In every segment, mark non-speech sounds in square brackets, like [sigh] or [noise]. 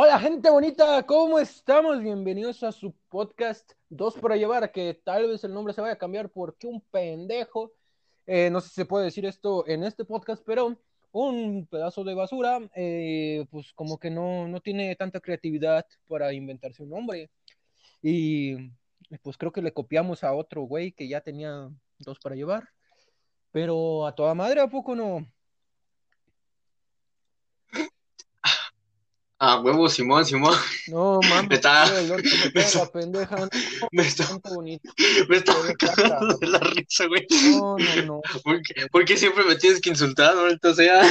Hola gente bonita, ¿cómo estamos? Bienvenidos a su podcast Dos para llevar, que tal vez el nombre se vaya a cambiar porque un pendejo, eh, no sé si se puede decir esto en este podcast, pero un pedazo de basura, eh, pues como que no, no tiene tanta creatividad para inventarse un nombre. Y pues creo que le copiamos a otro güey que ya tenía dos para llevar, pero a toda madre, ¿a poco no? Ah, huevo, Simón, Simón. No, mames, Me orto me está- pendeja, no, Me está, tanto bonito. me cagando de la risa, güey. No, no, no, ¿Por qué, por qué siempre me tienes que insultar, maldito sea?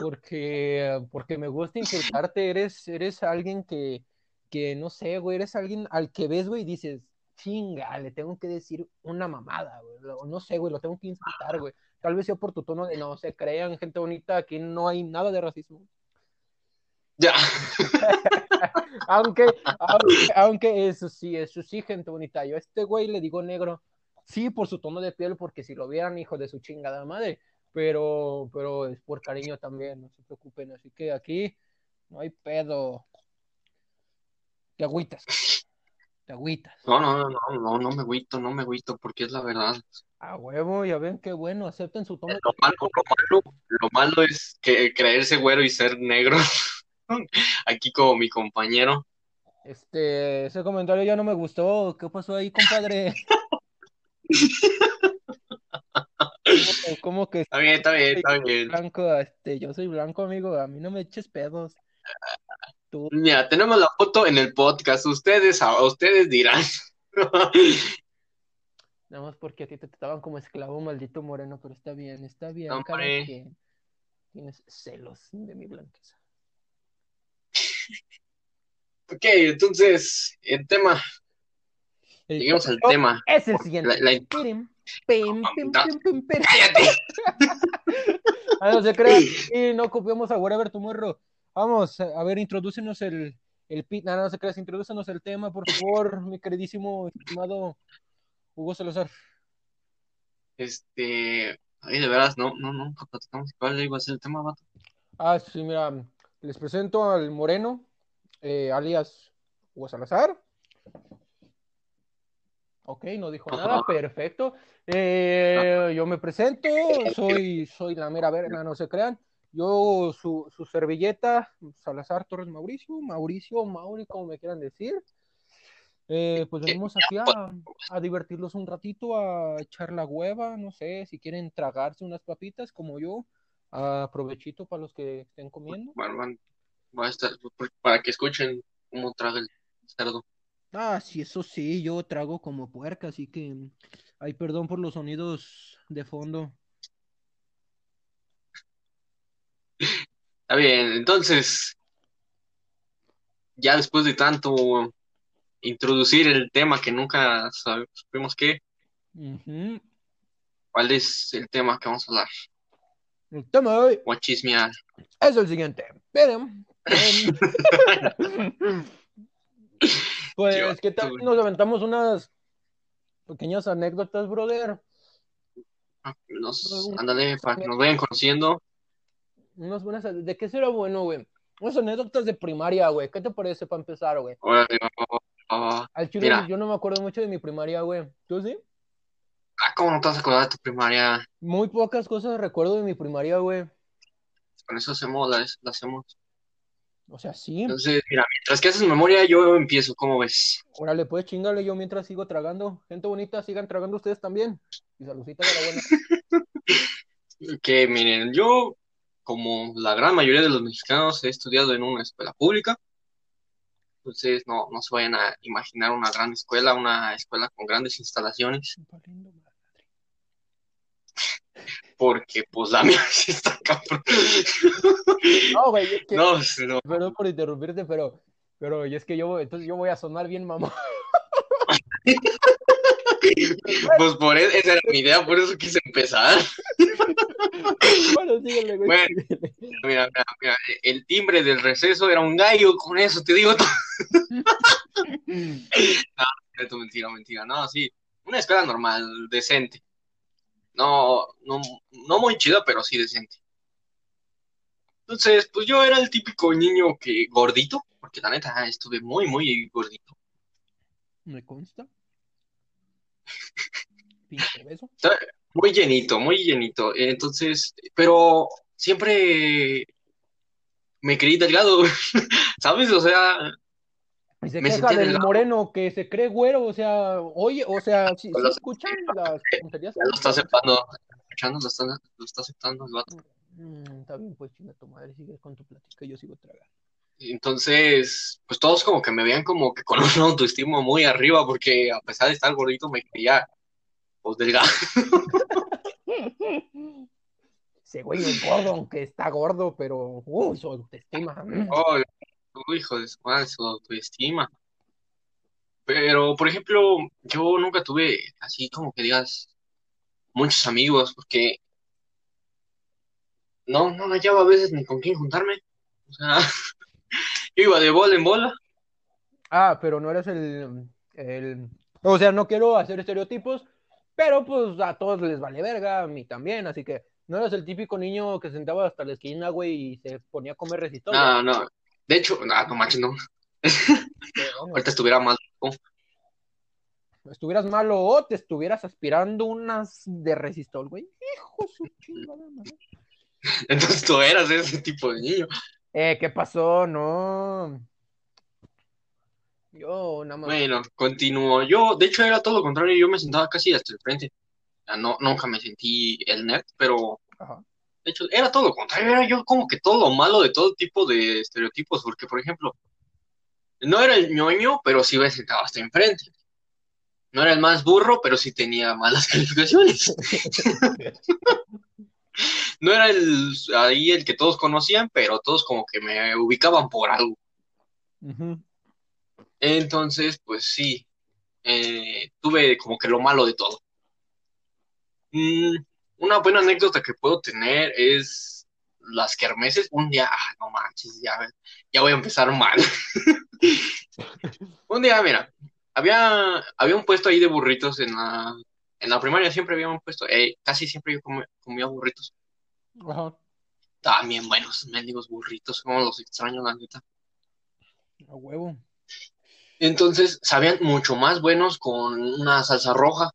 porque, porque me gusta insultarte, eres, eres alguien que, que, no sé, güey, eres alguien al que ves, güey, y dices, chinga, le tengo que decir una mamada, güey, no sé, güey, lo tengo que insultar, güey, tal vez sea por tu tono de no se crean, gente bonita, aquí no hay nada de racismo, Ya. [laughs] aunque, aunque, aunque eso sí, eso sí, gente bonita, yo a este güey le digo negro, sí, por su tono de piel, porque si lo vieran, hijo de su chingada madre, pero, pero es por cariño también, no se preocupen, así que aquí no hay pedo. Te agüitas, te agüitas. No, no, no, no, no, no me agüito, no me agüito, porque es la verdad. A huevo, ya ven qué bueno, acepten su tono de Lo malo, lo malo, lo malo es que creerse güero y ser negro. [laughs] [laughs] Aquí como mi compañero. Este, ese comentario ya no me gustó. ¿Qué pasó ahí, compadre? ¿Cómo, cómo que Está bien, está bien, está bien. blanco? Este, yo soy blanco, amigo. A mí no me eches pedos. Tú, Mira, tenemos la foto en el podcast. Ustedes, a ustedes dirán. [laughs] nada más porque a ti te trataban como esclavo, maldito moreno, pero está bien, está bien. Tienes celos de mi blanqueza. Ok, entonces, el tema, El lleguemos al tema. Es el siguiente. La- la- Pirim, pim, pim, Da- pim, pim, pim. ¡Cállate! Ah, no se crean. Y no copiamos a Whatever Tomorrow. Vamos, a ver, introdúcenos el, el pit. No, no se creas, introdúcenos el tema, por favor, mi queridísimo, estimado Hugo Salazar. Este, ay, de veras, no, no, no, cuál iba a ser el tema, vato. Ah, sí, mira, les presento al Moreno, eh, alias Hugo Salazar. Ok, no dijo nada, perfecto. Eh, yo me presento, soy, soy la mera verga, no se crean. Yo, su, su servilleta, Salazar Torres Mauricio, Mauricio, Mauri, como me quieran decir. Eh, pues venimos aquí a, a divertirlos un ratito, a echar la hueva, no sé, si quieren tragarse unas papitas como yo, a provechito para los que estén comiendo. Bueno, van- va a estar, para que escuchen cómo traga el cerdo. Ah, sí, eso sí, yo trago como puerca, así que ay, perdón por los sonidos de fondo. Está bien, entonces, ya después de tanto introducir el tema que nunca supimos qué. ¿cuál es el tema que vamos a hablar? El tema de hoy a chismear. es el siguiente. Em, [laughs] Pues, Dios, ¿qué tal tú. si nos aventamos unas pequeñas anécdotas, brother? Nos, ándale, para que nos vayan conociendo. Unas buenas, ¿de qué será bueno, güey? Unas anécdotas de primaria, güey. ¿Qué te parece para empezar, güey? Al chile Mira. yo no me acuerdo mucho de mi primaria, güey. ¿Tú sí? Ah, ¿cómo no te vas a acordar de tu primaria? Muy pocas cosas recuerdo de mi primaria, güey. Con eso hacemos, la, la hacemos. O sea, sí. Entonces, mira, mientras que haces memoria, yo empiezo, ¿cómo ves? Órale, pues chingale yo mientras sigo tragando. Gente bonita, sigan tragando ustedes también. Y saludcita de la buena. [laughs] Que miren, yo, como la gran mayoría de los mexicanos, he estudiado en una escuela pública. Entonces, no, no se vayan a imaginar una gran escuela, una escuela con grandes instalaciones, Valiendo. Porque pues la [laughs] mía sí está cabrón. No, güey, es que, No, no. perdón por interrumpirte, pero, pero y es que yo, entonces yo voy a sonar bien mamón. [laughs] Pues por eso, esa era mi idea, por eso quise empezar. bueno, síguele, güey. Bueno. Mira, mira, mira, el timbre del receso era un gallo, con eso te digo todo. [laughs] No, mentira, mentira, no, sí, una escuela normal, decente. No, no, no muy chida, pero sí decente. Entonces, pues yo era el típico niño que gordito, porque la neta estuve muy, muy gordito. Me consta. [laughs] Pinche beso. Estaba Muy llenito, muy llenito. Entonces, pero siempre me creí delgado, [laughs] ¿sabes? O sea, Y se queja del moreno que se cree güero, o sea, oye, o sea, si, los- escuchan las tonterías. lo está aceptando, escuchando, lo está, lo está aceptando el vato. Mm, está bien, pues chinga tu madre, sigue con tu plática, yo sigo tragando. Entonces, pues todos como que me veían como que con [laughs] una autoestima muy arriba, porque a pesar de estar gordito me creía, pues delgado. [laughs] Ese güey es gordo, aunque está gordo, pero uy, su autoestima. Oh, hijo de su madre, su autoestima. Pero, por ejemplo, yo nunca tuve así como que digas muchos amigos, porque no, no hallaba a veces ni con quién juntarme. O sea, [laughs] yo iba de bola en bola. Ah, pero no eres el, el. O sea, no quiero hacer estereotipos, pero pues a todos les vale verga, a mí también, así que no eres el típico niño que se sentaba hasta la esquina, güey, y se ponía a comer resistol. No, no. De hecho, no, no manches, no. [laughs] Ahorita estuviera mal. Estuvieras malo o te estuvieras aspirando unas de resistol, güey. Hijo su chingada. [laughs] Entonces tú eras ese tipo de niño. Eh, ¿qué pasó? No. Yo nada más. Bueno, continúo. Yo, de hecho, era todo lo contrario. Yo me sentaba casi hasta el frente. O sea, no, nunca me sentí el nerd, pero Ajá. De hecho, era todo lo contrario. Era yo como que todo lo malo de todo tipo de estereotipos. Porque, por ejemplo, no era el ñoño, pero sí me sentaba hasta enfrente. No era el más burro, pero sí tenía malas [laughs] calificaciones. No era el ahí el que todos conocían, pero todos como que me ubicaban por algo. Entonces, pues sí, eh, tuve como que lo malo de todo. Mm, una buena anécdota que puedo tener es las kermeses. Un día, ah, no manches, ya, ya voy a empezar mal. [laughs] Un día, mira, había, había un puesto ahí de burritos en la, en la primaria, siempre había un puesto, eh, casi siempre yo comía, comía burritos. Ajá. Bien buenos, mendigos burritos, como los extraño, la neta. A huevo. Entonces, sabían mucho más buenos con una salsa roja.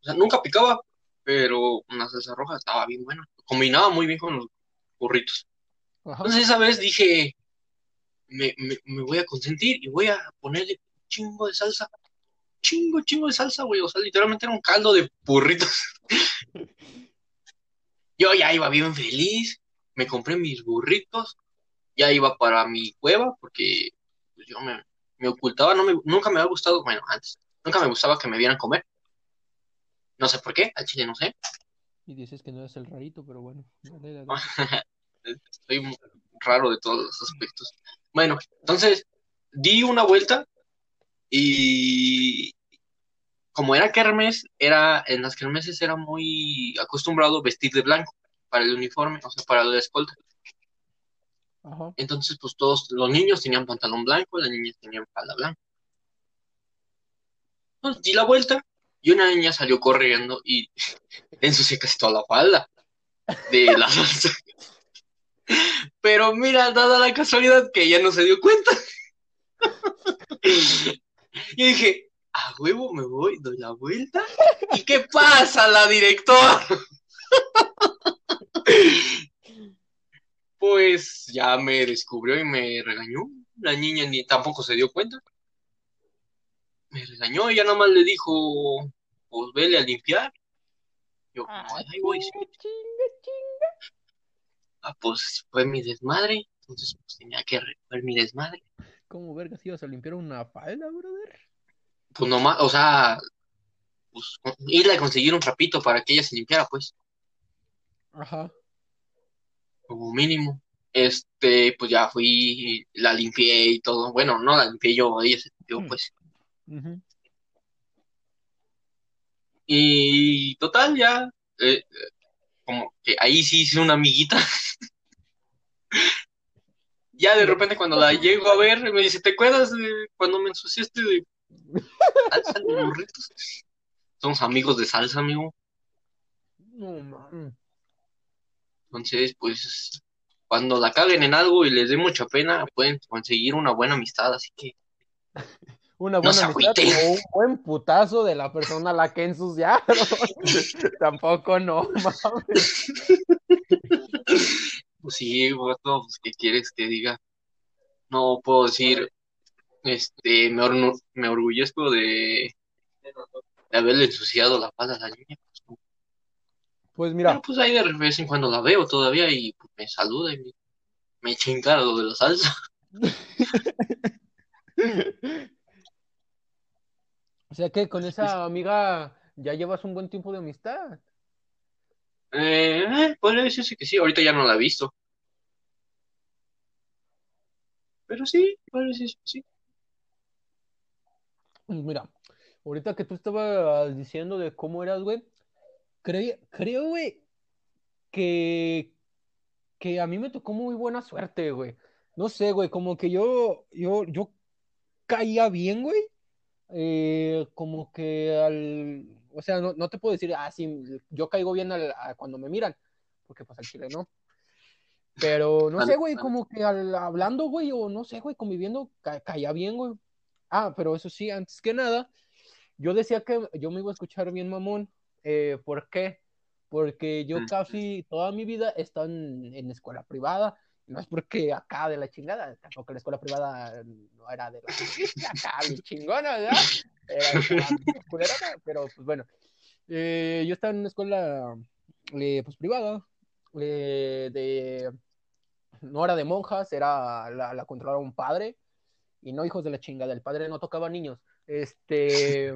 O sea, nunca picaba, pero una salsa roja estaba bien buena. Combinaba muy bien con los burritos. Ajá. Entonces, esa vez dije, me, me, me voy a consentir y voy a ponerle chingo de salsa. Chingo, chingo de salsa, güey. O sea, literalmente era un caldo de burritos. [laughs] Yo ya iba bien feliz. Me compré mis burritos. Ya iba para mi cueva porque pues, yo me, me ocultaba. No me, nunca me había gustado, bueno, antes. Nunca me gustaba que me vieran comer. No sé por qué, al chile no sé. Y dices que no eres el rarito, pero bueno. dale, [laughs] dale. Estoy raro de todos los aspectos. Bueno, entonces di una vuelta y como era kermes, era, en las kermeses era muy acostumbrado vestir de blanco para el uniforme, o sea, para la escolta. Ajá. Entonces, pues todos los niños tenían pantalón blanco, las niñas tenían falda blanca. Entonces di la vuelta y una niña salió corriendo y [laughs] le ensucié casi toda la falda de la [laughs] salsa. Pero mira, dada la casualidad que ella no se dio cuenta. Y dije, a huevo me voy, doy la vuelta. ¿Y qué pasa, la directora? Pues ya me descubrió y me regañó. La niña ni tampoco se dio cuenta. Me regañó y ya nada más le dijo, pues vele a limpiar. Yo, Ah, "No, ahí voy. chinga, chinga. Ah, pues fue mi desmadre. Entonces pues tenía que ver mi desmadre. ¿Cómo vergas ibas a limpiar una falda, brother? Pues nomás, o sea, pues irle a conseguir un trapito para que ella se limpiara, pues, Ajá. como mínimo. Este, pues ya fui, la limpié y todo. Bueno, no la limpié yo, ella se limpió, Mm. pues. Y total, ya, eh, eh, como que ahí sí hice una amiguita. [laughs] Ya de repente cuando la llego a ver, me dice, ¿te acuerdas de cuando me ensuciaste de salsa de burritos? Somos amigos de salsa, amigo. No, man. Entonces, pues, cuando la caguen en algo y les dé mucha pena, pueden conseguir una buena amistad, así que [laughs] una buena amistad o un buen putazo de la persona a la que ensuciaron. [laughs] Tampoco no, mames. Pues sí, pues, ¿qué quieres que diga? No puedo decir, este, me, me orgullezco de, de haberle ensuciado la paz a la niña. Pues, pues mira. pues ahí de vez en cuando la veo todavía y pues, me saluda y me, me chinga lo de la salsa. [laughs] o sea que con esa amiga ya llevas un buen tiempo de amistad. Eh, podría decirse que sí, ahorita ya no la he visto. Pero sí, parece que sí. Pues mira, ahorita que tú estabas diciendo de cómo eras, güey, creo, creo, güey, que, que a mí me tocó muy buena suerte, güey. No sé, güey, como que yo, yo, yo caía bien, güey. Eh, como que al, o sea, no, no, te puedo decir, ah, sí, yo caigo bien al, cuando me miran, porque pues al chile no. Pero no sé, güey, como que al, hablando, güey, o no sé, güey, conviviendo, caía bien, güey. Ah, pero eso sí, antes que nada, yo decía que yo me iba a escuchar bien mamón. Eh, ¿Por qué? Porque yo casi toda mi vida he estado en, en, escuela privada. No es porque acá de la chingada, tampoco la escuela privada no era de la acá [laughs] mi chingona, ¿verdad? Era, pero pues bueno. Eh, yo estaba en una escuela eh, pues privada, eh, de no era de monjas, era la, la controlaba un padre, y no hijos de la chingada, el padre no tocaba niños. Este.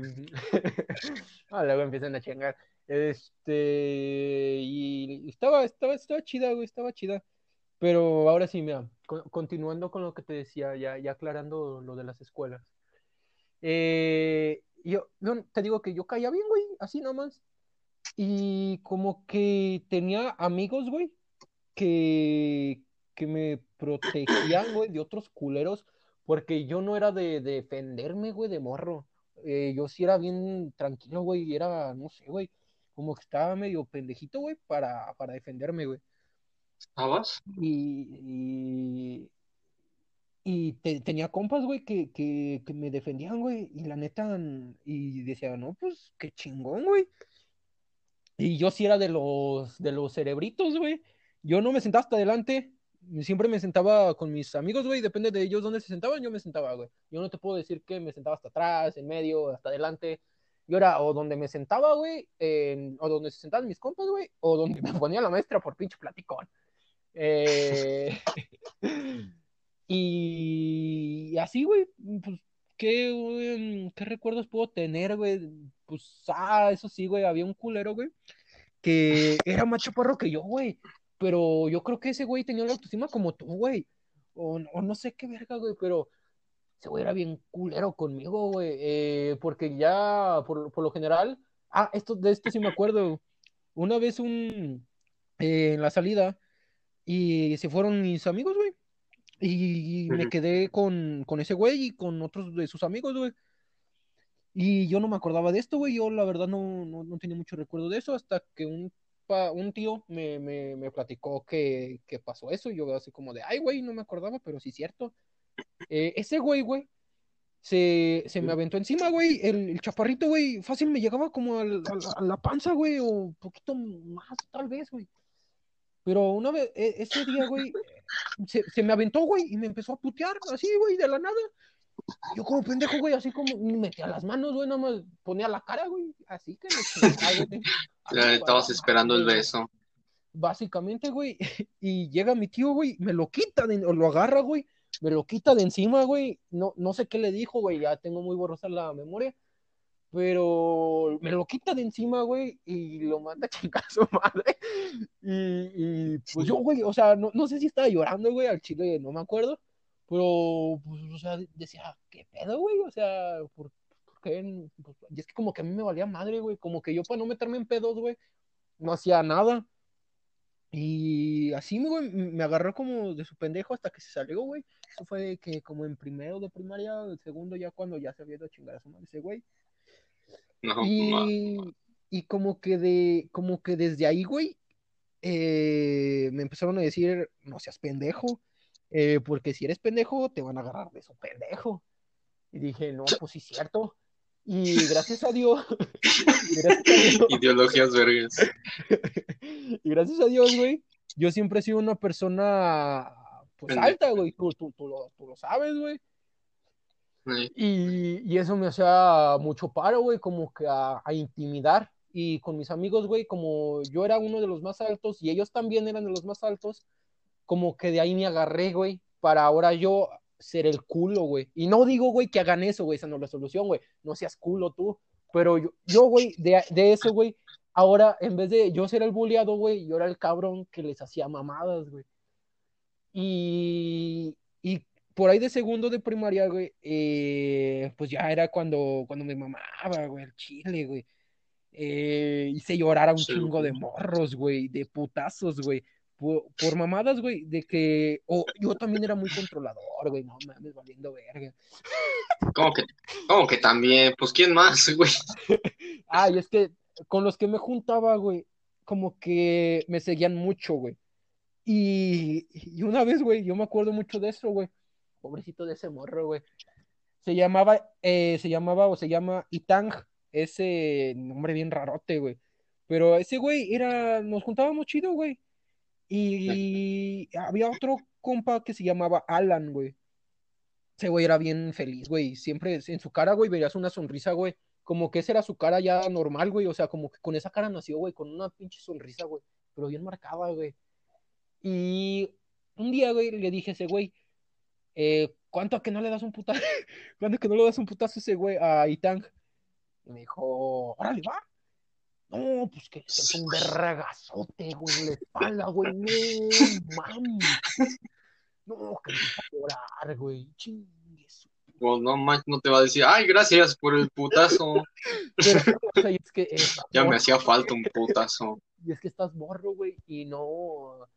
[laughs] ah, luego empiezan a chingar. Este. Y estaba, estaba, estaba chida, güey, estaba chida. Pero ahora sí, mira, continuando con lo que te decía, ya, ya aclarando lo de las escuelas. Eh, yo, te digo que yo caía bien, güey, así nomás. Y como que tenía amigos, güey, que, que me protegían, güey, de otros culeros porque yo no era de, defenderme, güey, de morro. Eh, yo sí era bien tranquilo, güey, y era, no sé, güey, como que estaba medio pendejito, güey, para, para defenderme, güey. ¿Estabas? Y, y, y tenía compas, güey, que, que, me defendían, güey, y la neta, y decía, no, pues, qué chingón, güey. Y yo sí era de los, de los cerebritos, güey. Yo no me sentaba hasta adelante, siempre me sentaba con mis amigos, güey, depende de ellos dónde se sentaban, yo me sentaba, güey. Yo no te puedo decir que me sentaba hasta atrás, en medio, hasta adelante. Yo era o donde me sentaba, güey, o donde se sentaban mis compas, güey, o donde me ponía la maestra por pinche platicón. Eh... [laughs] y... así, güey, pues, ¿qué, ¿qué recuerdos puedo tener, güey? Pues, ah, eso sí, güey, había un culero, güey, que era más chaparro que yo, güey pero yo creo que ese güey tenía la autoestima como tú, güey. O, no sé qué verga, güey, pero ese güey era bien culero conmigo, güey. Eh, porque ya, por, lo general, ah, esto, de esto sí me acuerdo. Una vez un, eh, en la salida, y se fueron mis amigos, güey. Y me quedé con, con ese güey y con otros de sus amigos, güey. Y yo no me acordaba de esto, güey. Yo la verdad no, no, no, tenía mucho recuerdo de eso hasta que un un tío me, me, me platicó que, que, pasó eso y yo así como de, ay, güey, no me acordaba, pero sí es cierto. Eh, ese güey, güey, se, se, me aventó encima, güey, el, chaparrito, güey, fácil me llegaba como a, la panza, güey, o un poquito más, tal vez, güey. Pero una vez, e, ese día, güey, se, se, me aventó, güey, y me empezó a putear, así, güey, de la nada. Yo como pendejo, güey, así como metía las manos, güey, nomás ponía la cara, güey, así que me [laughs] estabas esperando el beso. Básicamente, güey, [laughs] y llega mi tío, güey, me lo quita, o lo agarra, güey, me lo quita de encima, güey, no, no sé qué le dijo, güey, ya tengo muy borrosa la memoria, pero me lo quita de encima, güey, y lo manda a chingar a su madre, [laughs] y, y pues yo, güey, o sea, no, no sé si estaba llorando, güey, al chile, no me acuerdo, pero, pues, o sea, decía, ¿qué pedo, güey? O sea, ¿por, qué? Pues, y es que como que a mí me valía madre, güey. Como que yo para no meterme en pedos, güey, no hacía nada. Y así, güey, me agarró como de su pendejo hasta que se salió, güey. Eso fue que como en primero de primaria, el segundo ya cuando ya se había ido a chingar a su madre ese güey. Y, y como que de, como que desde ahí, güey, eh, me empezaron a decir, no seas pendejo, eh, porque si eres pendejo, te van a agarrar de su pendejo. Y dije, no, pues sí, cierto. [laughs] Y gracias a Dios. Ideologías vergas. [laughs] y gracias a Dios, güey, yo siempre he sido una persona pues alta, güey. Tú, tú, tú, lo, tú lo sabes, güey. Y, y, eso me hacía mucho paro, güey, como que a, a, intimidar. Y con mis amigos, güey, como yo era uno de los más altos y ellos también eran de los más altos, como que de ahí me agarré, güey, para ahora yo ser el culo, güey. Y no digo, güey, que hagan eso, güey, esa no es la solución, güey. No seas culo tú. Pero yo, yo güey, de, de, eso, güey, ahora en vez de yo ser el bulleado, güey, yo era el cabrón que les hacía mamadas, güey. Y, y por ahí de segundo de primaria, güey, eh, pues ya era cuando, cuando me mamaba, güey, el chile, güey. Eh, hice llorar a un sí, chingo de morros, güey, de putazos, güey. Por, por, mamadas, güey, de que. Oh, yo también era muy controlador, güey, no mames, valiendo verga. ¿Cómo que, ¿Cómo que también? Pues, ¿quién más, güey? [laughs] Ay, es que con los que me juntaba, güey, como que me seguían mucho, güey. Y, y una vez, güey, yo me acuerdo mucho de eso, güey. Pobrecito de ese morro, güey. Se llamaba, eh, se llamaba o se llama Itang, ese nombre bien rarote, güey. Pero ese güey era, nos juntábamos chido, güey. Y había otro compa que se llamaba Alan, güey. Ese güey era bien feliz, güey. Siempre en su cara, güey, verías una sonrisa, güey. Como que esa era su cara ya normal, güey. O sea, como que con esa cara nació, güey, con una pinche sonrisa, güey. Pero bien marcada, güey. Y un día, güey, le dije a ese güey, eh, ¿cuánto a que no le das un putazo? [laughs] ¿Cuánto a que no le das un putazo ese güey a Itang? Y me dijo, órale, va. No, pues que es un vergazote, güey, en la espalda, güey. No, mames. No, que me va a llorar, güey. Chingue pues no manches, no te va a decir, ay, gracias por el putazo. Pero, o sea, es que, eh, ya me hacía falta un putazo. Y es que estás morro, güey, y no.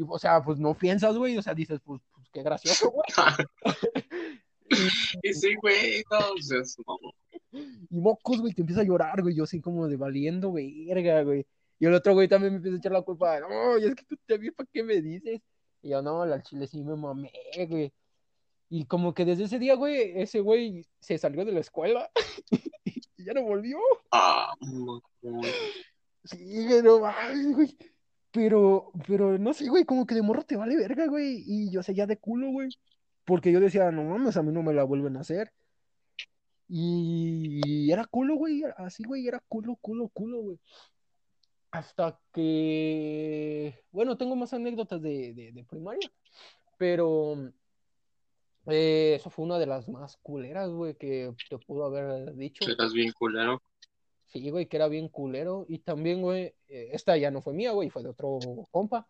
Y, o sea, pues no piensas, güey, o sea, dices, pues, pues qué gracioso, güey. [laughs] y sí, güey, no, o sea, no. Y mocos, güey, te empieza a llorar, güey, yo así como de valiendo, verga, güey. Y el otro güey también me empieza a echar la culpa, no, y es que tú te vi, ¿para qué me dices? Y yo, no, la chile sí me mamé, güey. Y como que desde ese día, güey, ese güey se salió de la escuela [laughs] y ya no volvió. Ah, no, Sí, pero, ay, güey. Pero, pero no sé, güey, como que de morro te vale verga, güey. Y yo ya de culo, güey. Porque yo decía, no mames, a mí no me la vuelven a hacer. Y era culo, güey. Así, güey, era culo, culo, culo, güey. Hasta que. Bueno, tengo más anécdotas de, de, primaria. Pero. Eh, eso fue una de las más culeras, güey, que te pudo haber dicho. Eras bien culero. Sí, güey, que era bien culero. Y también, güey, eh, esta ya no fue mía, güey, fue de otro compa.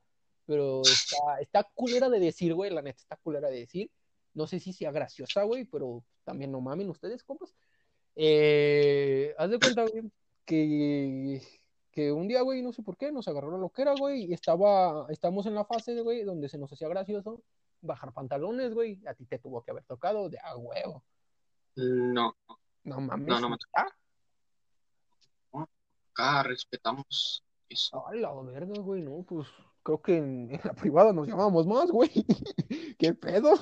Pero está, está culera de decir, güey, la neta está culera de decir. No sé si sea graciosa, güey, pero también no mamen ustedes, compas. Eh, haz de cuenta, güey, que, que un día, güey, no sé por qué, nos agarró la loquera, güey, y estaba, estamos en la fase, güey, donde se nos hacía gracioso bajar pantalones, güey. A ti te tuvo que haber tocado de a huevo. No. No mames. No, no me tocó. Acá respetamos eso. A la verga, güey, no, pues creo que en, en la privada nos llamamos más, güey. [laughs] ¿Qué pedo?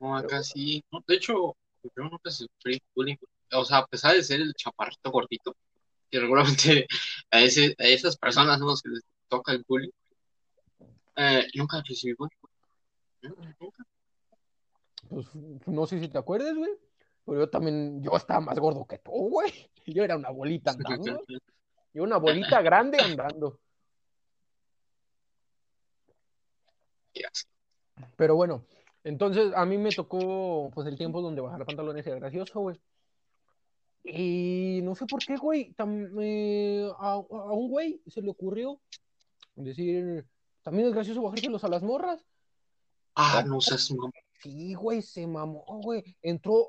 No, acá sí. No, de hecho, yo nunca sufrí bullying. O sea, a pesar de ser el chaparrito gordito, que regularmente a, ese, a esas personas son los que les toca el bullying, eh, nunca recibí bullying. Nunca. Pues no sé si te acuerdas, güey. Pero yo también, yo estaba más gordo que tú, güey. [laughs] Yo era una bolita andando. Yo una bolita [laughs] grande andando. Pero bueno, entonces a mí me tocó pues el tiempo donde bajar pantalones era gracioso, güey. Y no sé por qué, güey, eh, a, a, un güey se le ocurrió decir, también es gracioso bajárselos a las morras. Ah, no seas mamá. Sí, güey, se mamó, güey. Entró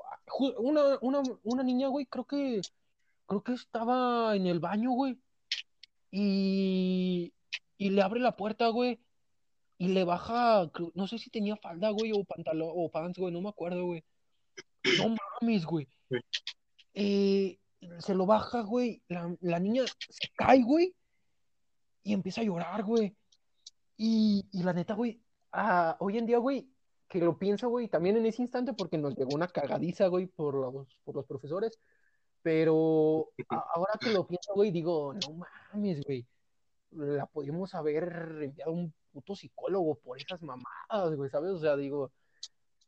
una, una, una niña, güey, creo que creo que estaba en el baño, güey. Y, y le abre la puerta, güey. Y le baja, no sé si tenía falda, güey, o pantalón, o pants, güey, no me acuerdo, güey. No mames, güey. Eh, se lo baja, güey. La, la niña se cae, güey. y empieza a llorar, güey. Y, y la neta, güey, ah, hoy en día, güey, que lo pienso, güey, también en ese instante, porque nos llegó una cagadiza, güey, por los, por los profesores, pero [laughs] ahora que lo pienso, güey, digo, no mames, güey, la podíamos haber enviado a un puto psicólogo por esas mamadas, güey, ¿sabes? O sea, digo,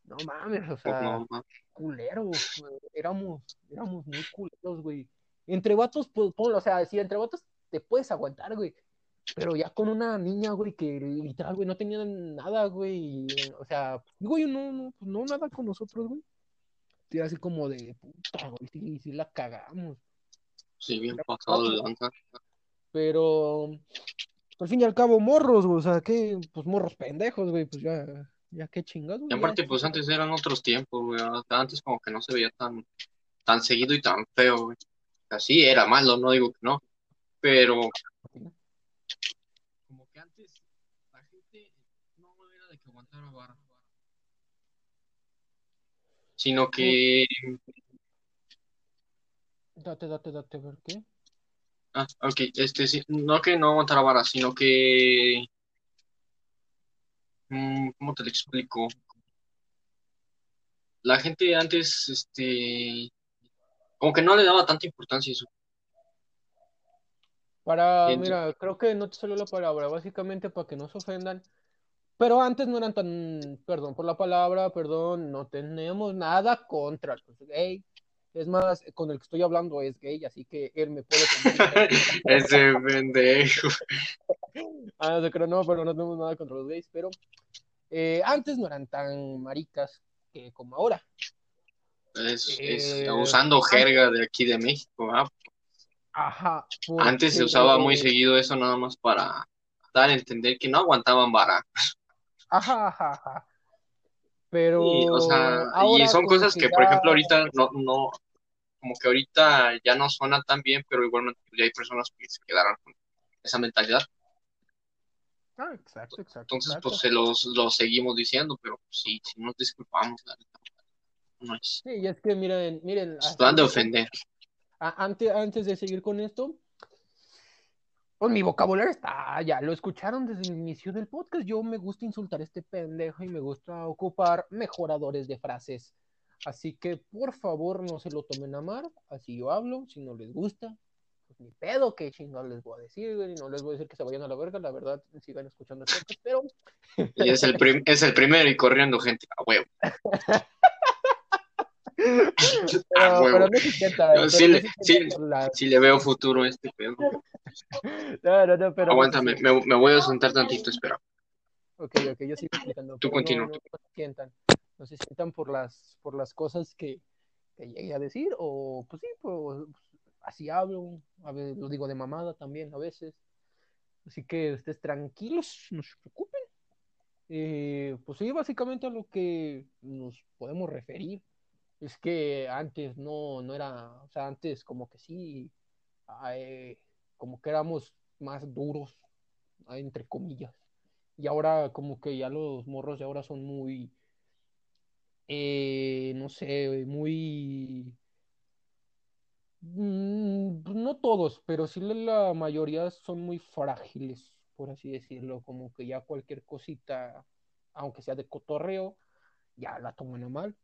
no mames, o Pues sea, no, culeros, güey, éramos, éramos muy culeros, güey. Entre vatos, pues, ponlo, o sea, si entre vatos te puedes aguantar, güey, pero ya con una niña, güey, que literal, güey, no tenía nada, güey, y, o sea, güey, no, no, pues no, nada con nosotros, güey. Sí, así como de puta, güey, sí, sí la cagamos. sí, bien pasado de lanza. Pero, al fin y al cabo, morros, güey, o sea, que, pues morros pendejos, güey, pues ya, ya qué chingados, Y güey, aparte, ya. pues antes eran otros tiempos, güey. Antes como que no se veía tan, tan seguido y tan feo, güey. Así era malo, no digo que no. Pero como que antes la gente no era de que aguantara vara. Sino que... Date, date, date, a ver qué. Ah, ok, este, sí, no que no aguantara vara, sino que... mm, ¿Cómo te lo explico? La gente antes, este... Como que no le daba tanta importancia a eso. Para, mira, creo que no te salió la palabra, básicamente para que no se ofendan. Pero antes no eran tan, perdón por la palabra, perdón, no tenemos nada contra los gays. Es más, con el que estoy hablando es gay, así que él me puede. [laughs] Ese pendejo. [laughs] Ah, no, creo no, pero no tenemos nada contra los gays, pero eh, antes no eran tan maricas que como ahora. Es, es Eh, usando jerga de aquí de México, ¿ah? Ajá. Antes se usaba muy seguido eso nada más para dar a entender que no aguantaban vara. Ajá, ajá, ajá. Pero Y, o sea, y ahora son como cosas que, por ejemplo, ahorita no, no, como que ahorita ya no suenan tan bien, pero igualmente pues, ya hay personas que se quedaron con esa mentalidad. Ah, exacto, exacto. Entonces, exacto. pues se los, los seguimos diciendo, pero pues, sí, sí nos disculpamos. la. No es Sí, y es que miren, miren. es así- plan de ofender. antes, antes de seguir con esto, pues mi vocabulario está, ya lo escucharon desde el inicio del podcast. Yo me gusta insultar a este pendejo y me gusta ocupar mejoradores de frases. Así que por favor no se lo tomen a mal, así yo hablo, si no les gusta, pues ni pedo, que chingados les voy a decir, güey, no les voy a decir que se vayan a la verga, la verdad, sigan escuchando el podcast, pero Y es el, prim- es el primero y corriendo gente a huevo. [laughs] Pero, A huevo. pero no se sienta, No, sí no le- sí- le veo futuro a este pedo. [laughs] No, no, no, pero Aguántame, me, me voy a sentar tantito, espera. Ok, ok, yo sigo explicando. Tú no- continúa. No, no se sientan, no se sientan por las, por las cosas que, que llegué a decir, o pues sí, pues, así hablo, a veces lo digo de mamada también a veces. Así que ustedes tranquilos, no se preocupen. Eh, pues sí, básicamente a lo que nos podemos referir es que antes no, no era, o sea, antes como que sí, eh, como que éramos más duros, entre comillas. Y ahora como que ya los morros de ahora son muy, eh, no sé, muy... mm, No todos, pero sí la mayoría son muy frágiles, por así decirlo, como que ya cualquier cosita, aunque sea de cotorreo, ya la toman a mal.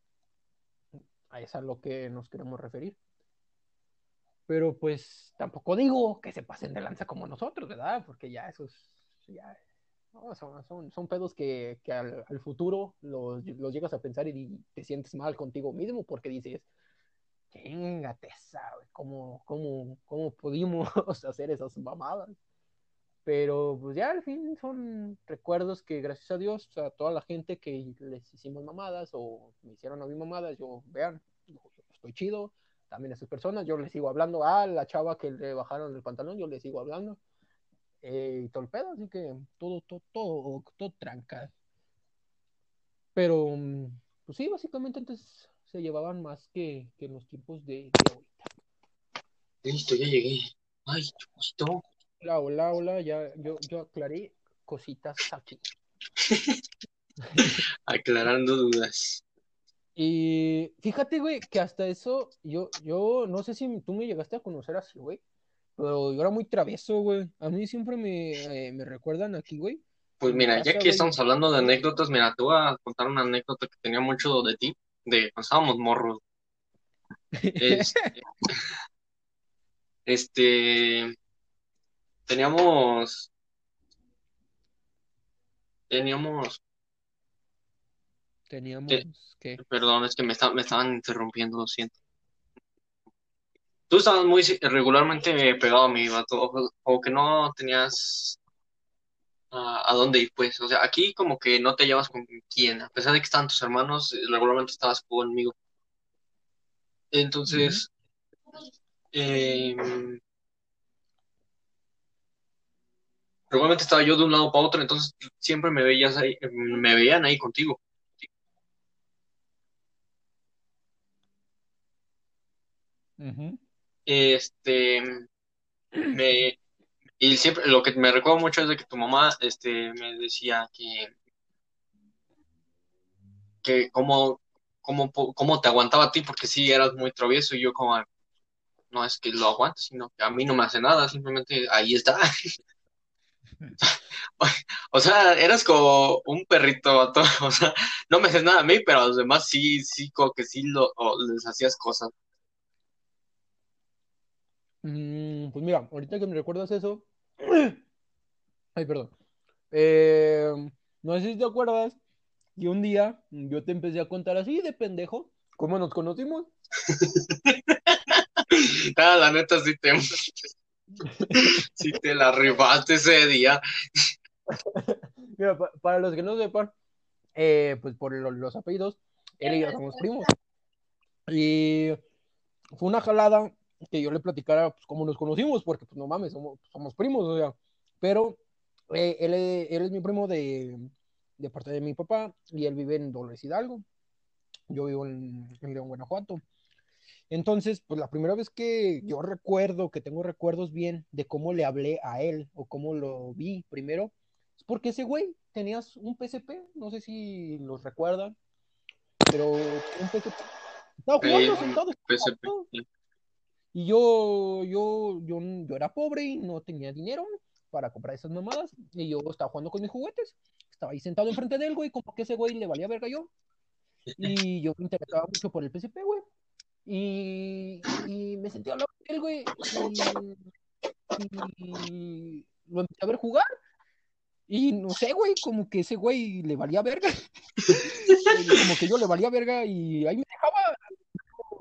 A eso es a lo que nos queremos referir. Pero pues tampoco digo que se pasen de lanza como nosotros, ¿verdad? Porque ya esos, ya, no, son, son, son pedos que, que al, al futuro los, los llegas a pensar y te sientes mal contigo mismo porque dices, chingate güey, ¿cómo, cómo, cómo pudimos [laughs] hacer esas mamadas? Pero pues ya al fin son recuerdos que gracias a Dios a toda la gente que les hicimos mamadas o me hicieron a mí mamadas, yo vean, estoy chido, también a esas personas, yo les sigo hablando, a la chava que le bajaron el pantalón, yo les sigo hablando, eh, y todo el pedo, así que todo, todo, todo, todo tranca. Pero, mm, pues sí, básicamente antes se llevaban más que, que en los tiempos de, de ahorita. Listo, ya llegué. Ay, justo. Hola, hola, hola, ya yo, yo aclaré cositas aquí. [laughs] Aclarando dudas. Y fíjate, güey, que hasta eso, yo, yo no sé si tú me llegaste a conocer así, güey, pero yo era muy travieso, güey. A mí siempre me, eh, me recuerdan aquí, güey. Pues mira, ya que güey. estamos hablando de anécdotas, mira, te voy a contar una anécdota que tenía mucho de ti, de cuando estábamos morros. Este, [laughs] este, teníamos, teníamos, Teníamos que. perdón, es que me, esta- me estaban interrumpiendo, lo siento. Tú estabas muy regularmente pegado a mí, vato, o, o que no tenías a, a dónde ir, pues. O sea, aquí como que no te llevas con quién, a pesar de que estaban tus hermanos, eh, regularmente estabas conmigo. Entonces, eh, regularmente estaba yo de un lado para otro, entonces siempre me veías ahí, me veían ahí contigo. Este, me, y siempre, lo que me recuerdo mucho es de que tu mamá, este, me decía que, que cómo, cómo, cómo te aguantaba a ti, porque sí eras muy travieso, y yo como, no es que lo aguante, sino que a mí no me hace nada, simplemente ahí está. [laughs] O sea, eras como un perrito. [laughs] O sea, no me haces nada a mí, pero a los demás sí, sí, como que sí lo, les hacías cosas. Mm, pues mira, ahorita que me recuerdas eso. [clears throat] Ay, perdón. Eh, no sé si te acuerdas que un día yo te empecé a contar así de pendejo cómo nos conocimos. [laughs] Ah, la neta sí te, [laughs] sí te la rifaste ese día. [laughs] Mira, pa- para los que no sepan, eh, pues por lo- los apellidos, él y yo somos primos. Y fue una jalada que yo le platicara pues, cómo nos conocimos, porque pues no mames, somos, somos primos, o sea. Pero eh, él, es- él es mi primo de, de parte de mi papá y él vive en Dolores Hidalgo. Yo vivo en, en León, Guanajuato. Entonces, pues la primera vez que yo recuerdo, que tengo recuerdos bien de cómo le hablé a él o cómo lo vi primero, es porque ese güey tenías un PSP, no sé si los recuerdan, pero un PSP. Estaba jugando Eh, sentado. PSP. Y yo, yo, yo, yo era pobre y no tenía dinero para comprar esas mamadas. Y yo estaba jugando con mis juguetes. Estaba ahí sentado enfrente de él, güey, como que ese güey le valía verga yo. Y yo me interesaba mucho por el PSP, güey. Y, y me sentí al lado de él, güey. Y, lo empecé a ver jugar. Y no sé, güey, como que ese güey le valía verga. Como que yo le valía verga y ahí me dejaba.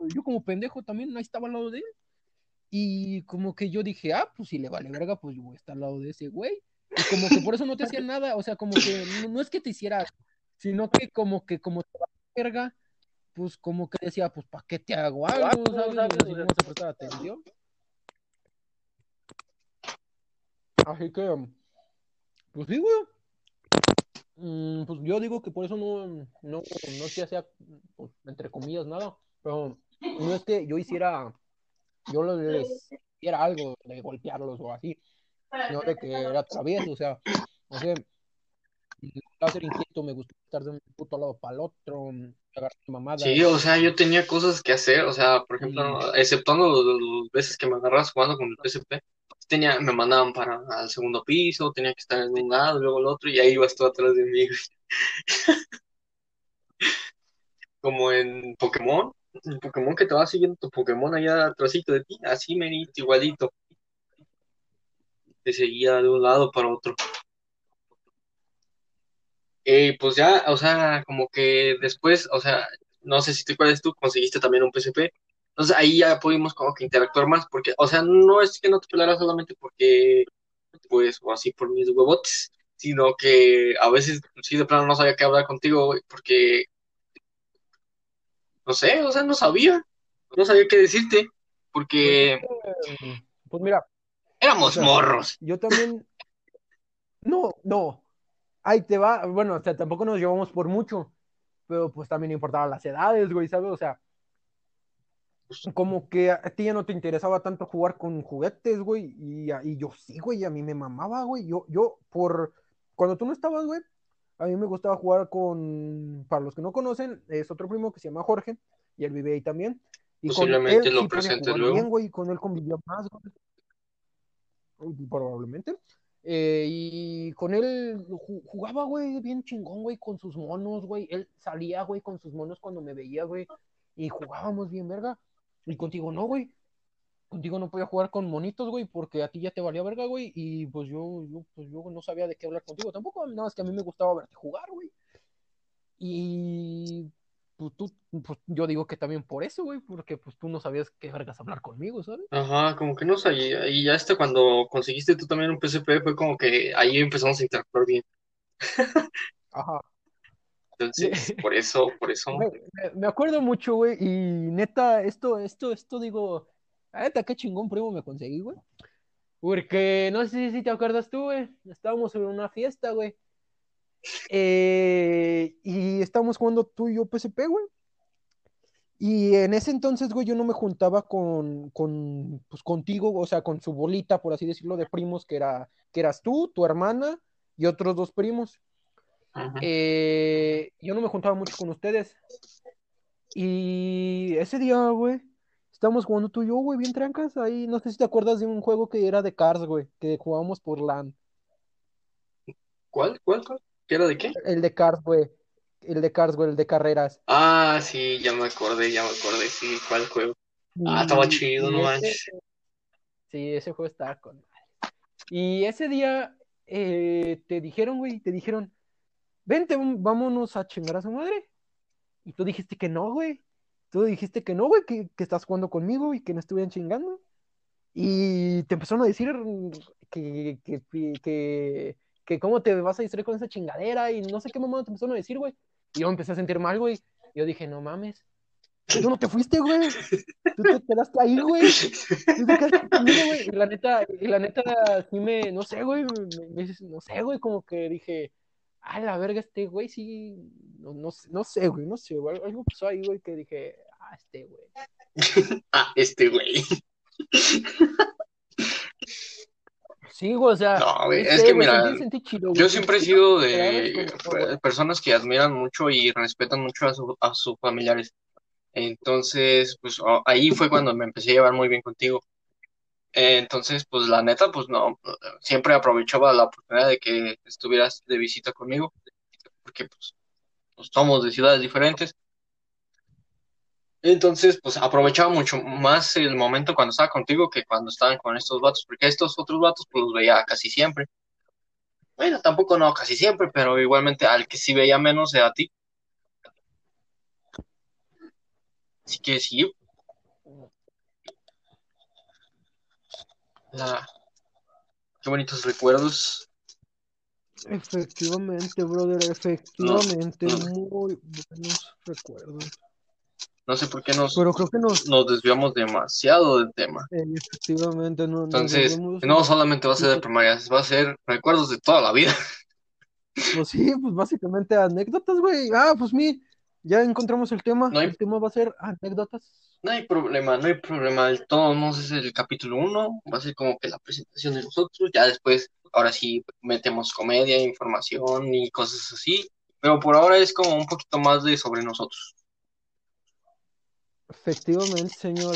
Yo como pendejo también ahí estaba al lado de él. Y como que yo dije, ah, pues si le vale verga, pues yo voy a estar al lado de ese güey. Y como que por eso no te hacía nada, o sea, como que no, no es que te hiciera, sino que como que como te vale verga, pues como que decía, pues ¿para qué te hago algo? ¿Sabes? Y así no se prestaba atención. Así que, pues sí, güey. Mm, pues yo digo que por eso no, no, no que hacía, pues, entre comillas, nada. Pero no es que yo hiciera, yo les hiciera algo de golpearlos o así, no de que era travieso, o sea, no sé, me gustaba ser inquieto, me gustaba estar de un puto lado para el otro, agarrar mamadas. Sí, o sea, yo tenía cosas que hacer, o sea, por ejemplo, exceptuando las veces que me agarrabas jugando con el PSP, tenía, me mandaban para al segundo piso, tenía que estar en un lado, luego el otro, y ahí ibas tú atrás de mí. [laughs] Como en Pokémon, en Pokémon que te va siguiendo tu Pokémon allá atrásito de ti, así merito, igualito. Te seguía de un lado para otro. Eh, pues ya, o sea, como que después, o sea, no sé si te acuerdas tú, conseguiste también un PSP. Entonces ahí ya pudimos como que interactuar más, porque, o sea, no es que no te pelara solamente porque, pues, o así por mis huevotes, sino que a veces sí de plano no sabía qué hablar contigo, porque, no sé, o sea, no sabía, no sabía qué decirte, porque Pues mira, éramos o sea, morros. yo también, no, no, ahí te va, bueno, o sea, tampoco nos llevamos por mucho, pero pues también importaban las edades, güey, ¿sabes? O sea, como que a ti ya no te interesaba tanto jugar con juguetes, güey, y, y yo sí, güey, a mí me mamaba, güey, yo, yo, por, cuando tú no estabas, güey, a mí me gustaba jugar con, para los que no conocen, es otro primo que se llama Jorge, y él vive ahí también, y con Posiblemente él lo sí jugar luego. bien, güey, y con él convivía más, güey. probablemente. Eh, y con él jugaba, güey, bien chingón, güey, con sus monos, güey. Él salía, güey, con sus monos cuando me veía, güey. Y jugábamos bien, verga. Y contigo no, güey. Contigo no podía jugar con monitos, güey, porque a ti ya te valía verga, güey. Y pues yo, yo, pues yo no sabía de qué hablar contigo tampoco. Nada más que a mí me gustaba verte jugar, güey. Y pues tú, pues yo digo que también por eso, güey, porque pues tú no sabías qué vergas hablar conmigo, ¿sabes? Ajá, como que no sabía. Y ya este cuando conseguiste tú también un PSP fue como que ahí empezamos a interactuar bien. [laughs] Ajá. Entonces, [laughs] por eso, por eso. Me, me acuerdo mucho, güey, y neta, esto, esto, esto digo, neta, qué chingón primo me conseguí, güey. Porque no sé si te acuerdas tú, güey. Estábamos en una fiesta, güey. Eh, y estábamos jugando tú y yo PSP, güey. Y en ese entonces, güey, yo no me juntaba con, con, pues, contigo, o sea, con su bolita, por así decirlo, de primos, que, era, que eras tú, tu hermana y otros dos primos. Eh, yo no me juntaba mucho con ustedes. Y ese día, güey, estábamos jugando tú y yo, güey, bien trancas. Ahí, no sé si te acuerdas de un juego que era de Cars, güey, que jugábamos por LAN. ¿Cuál? ¿Cuál? ¿Cuál? ¿Qué era de qué? El de Cars, güey. El de Cars, güey, el de carreras. Ah, sí, ya me acordé, ya me acordé, sí, ¿cuál juego? Ah, estaba chido, no manches. Sí, ese juego estaba con. Y ese día eh, te dijeron, güey, te dijeron, vente, vámonos a chingar a su madre. Y tú dijiste que no, güey. Tú dijiste que no, güey, que, que estás jugando conmigo y que no estuvieran chingando. Y te empezaron a decir que, que, que cómo te vas a distraer con esa chingadera y no sé qué mamá te empezaron a decir, güey. Y yo empecé a sentir mal, güey. Yo dije, no mames. Tú no te fuiste, güey. Tú te quedaste ahí, güey. Tú te quedaste conmigo, güey. Y la neta, y la neta, sí me, no sé, güey. No sé, güey, como que dije, a la verga, este güey, sí. No, no, no sé, güey, no sé, güey. Algo pasó ahí, güey, que dije, ah, este güey. [laughs] ah, este güey. Sí, o sea. No, es que mira, yo siempre he sido de personas que admiran mucho y respetan mucho a, su, a sus familiares. Entonces, pues ahí fue cuando me empecé a llevar muy bien contigo. Entonces, pues la neta, pues no, siempre aprovechaba la oportunidad de que estuvieras de visita conmigo, porque pues, pues somos de ciudades diferentes entonces, pues aprovechaba mucho más el momento cuando estaba contigo que cuando estaban con estos vatos, porque estos otros vatos pues los veía casi siempre. Bueno, tampoco no casi siempre, pero igualmente al que sí veía menos era a ti. Así que sí. La... Qué bonitos recuerdos. Efectivamente, brother, efectivamente, muy buenos recuerdos. No sé por qué nos, nos... desviamos demasiado del tema. Efectivamente, no. Entonces, no solamente va a ser de primaria, va a ser recuerdos de toda la vida. [laughs] Pues sí, pues básicamente anécdotas, güey. Ah, pues mi, ya encontramos el tema. El tema va a ser anécdotas. No hay problema, no hay problema. El todo no es el capítulo uno, va a ser como que la presentación de nosotros. Ya después, ahora sí, metemos comedia, información y cosas así. Pero por ahora es como un poquito más de sobre nosotros. Efectivamente, señor.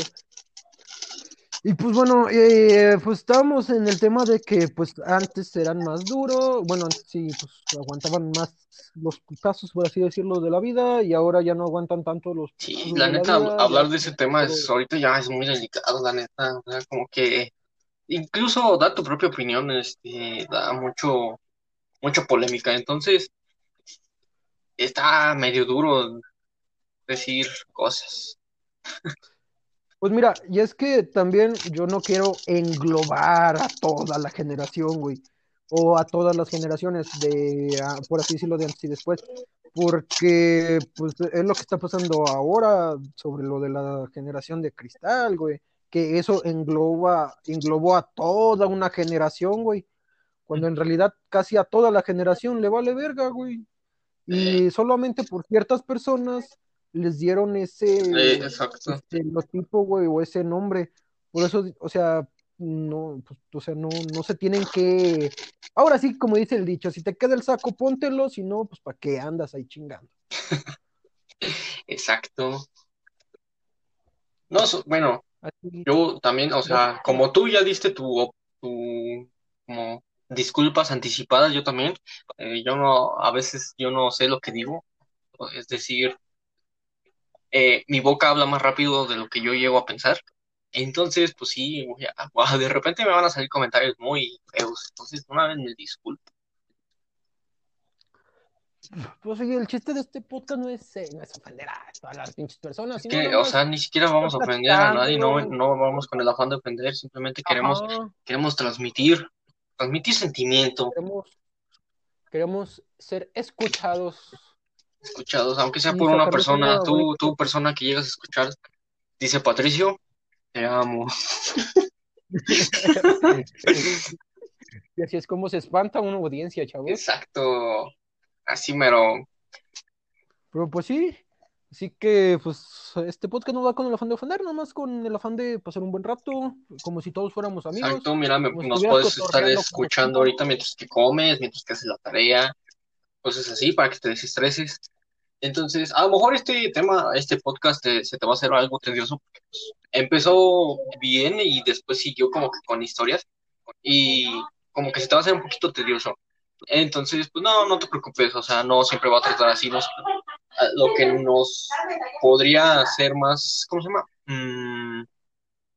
Y pues bueno, eh, pues estábamos en el tema de que pues antes eran más duros, bueno, antes sí, pues aguantaban más los putazos, por así decirlo, de la vida, y ahora ya no aguantan tanto los Sí, la neta, hablar de ese tema es, ahorita ya es muy delicado, la neta, o sea, como que incluso dar tu propia opinión, este, da mucho, mucha polémica, entonces está medio duro decir cosas. [laughs] Pues mira, y es que también yo no quiero englobar a toda la generación, güey, o a todas las generaciones de, ah, por así decirlo, de antes y después, porque pues es lo que está pasando ahora sobre lo de la generación de cristal, güey, que eso engloba, englobó a toda una generación, güey, cuando en realidad casi a toda la generación le vale verga, güey, y solamente por ciertas personas les dieron ese estereotipo, güey, o ese nombre. Por eso, o sea, no, pues, o sea, no, no se tienen que. Ahora sí, como dice el dicho, si te queda el saco, póntelo, si no, pues para qué andas ahí chingando. [laughs] Exacto. No, bueno, yo también, o sea, como tú ya diste tu, tu como disculpas anticipadas, yo también. Eh, yo no, a veces yo no sé lo que digo, es decir, eh, mi boca habla más rápido de lo que yo llego a pensar. Entonces, pues sí, [laughs] de repente me van a salir comentarios muy feos. Entonces, una vez me disculpo. Pues oye, el chiste de este podcast no es, eh, no es ofender a todas las pinches personas. que, o sea, ni siquiera vamos a ofender a nadie, no, no vamos con el afán de ofender, simplemente queremos, queremos transmitir, transmitir sentimiento. Queremos, ser escuchados. Escuchados, aunque sea por una persona, tú, tú persona que llegas a escuchar, dice Patricio, te amo. [laughs] y así es como se espanta una audiencia, chavos. Exacto. Así mero. Pero pues sí, así que pues este podcast no va con el afán de ofender, nomás con el afán de pasar un buen rato, como si todos fuéramos amigos. Exacto, mira, nos puedes estar escuchando ahorita mientras que comes, mientras que haces la tarea, cosas así para que te desestreses. Entonces, a lo mejor este tema, este podcast se te va a hacer algo tedioso, empezó bien y después siguió como que con historias y como que se te va a hacer un poquito tedioso. Entonces, pues no, no te preocupes, o sea, no siempre va a tratar así. Lo que nos podría hacer más, ¿cómo se llama? Mm,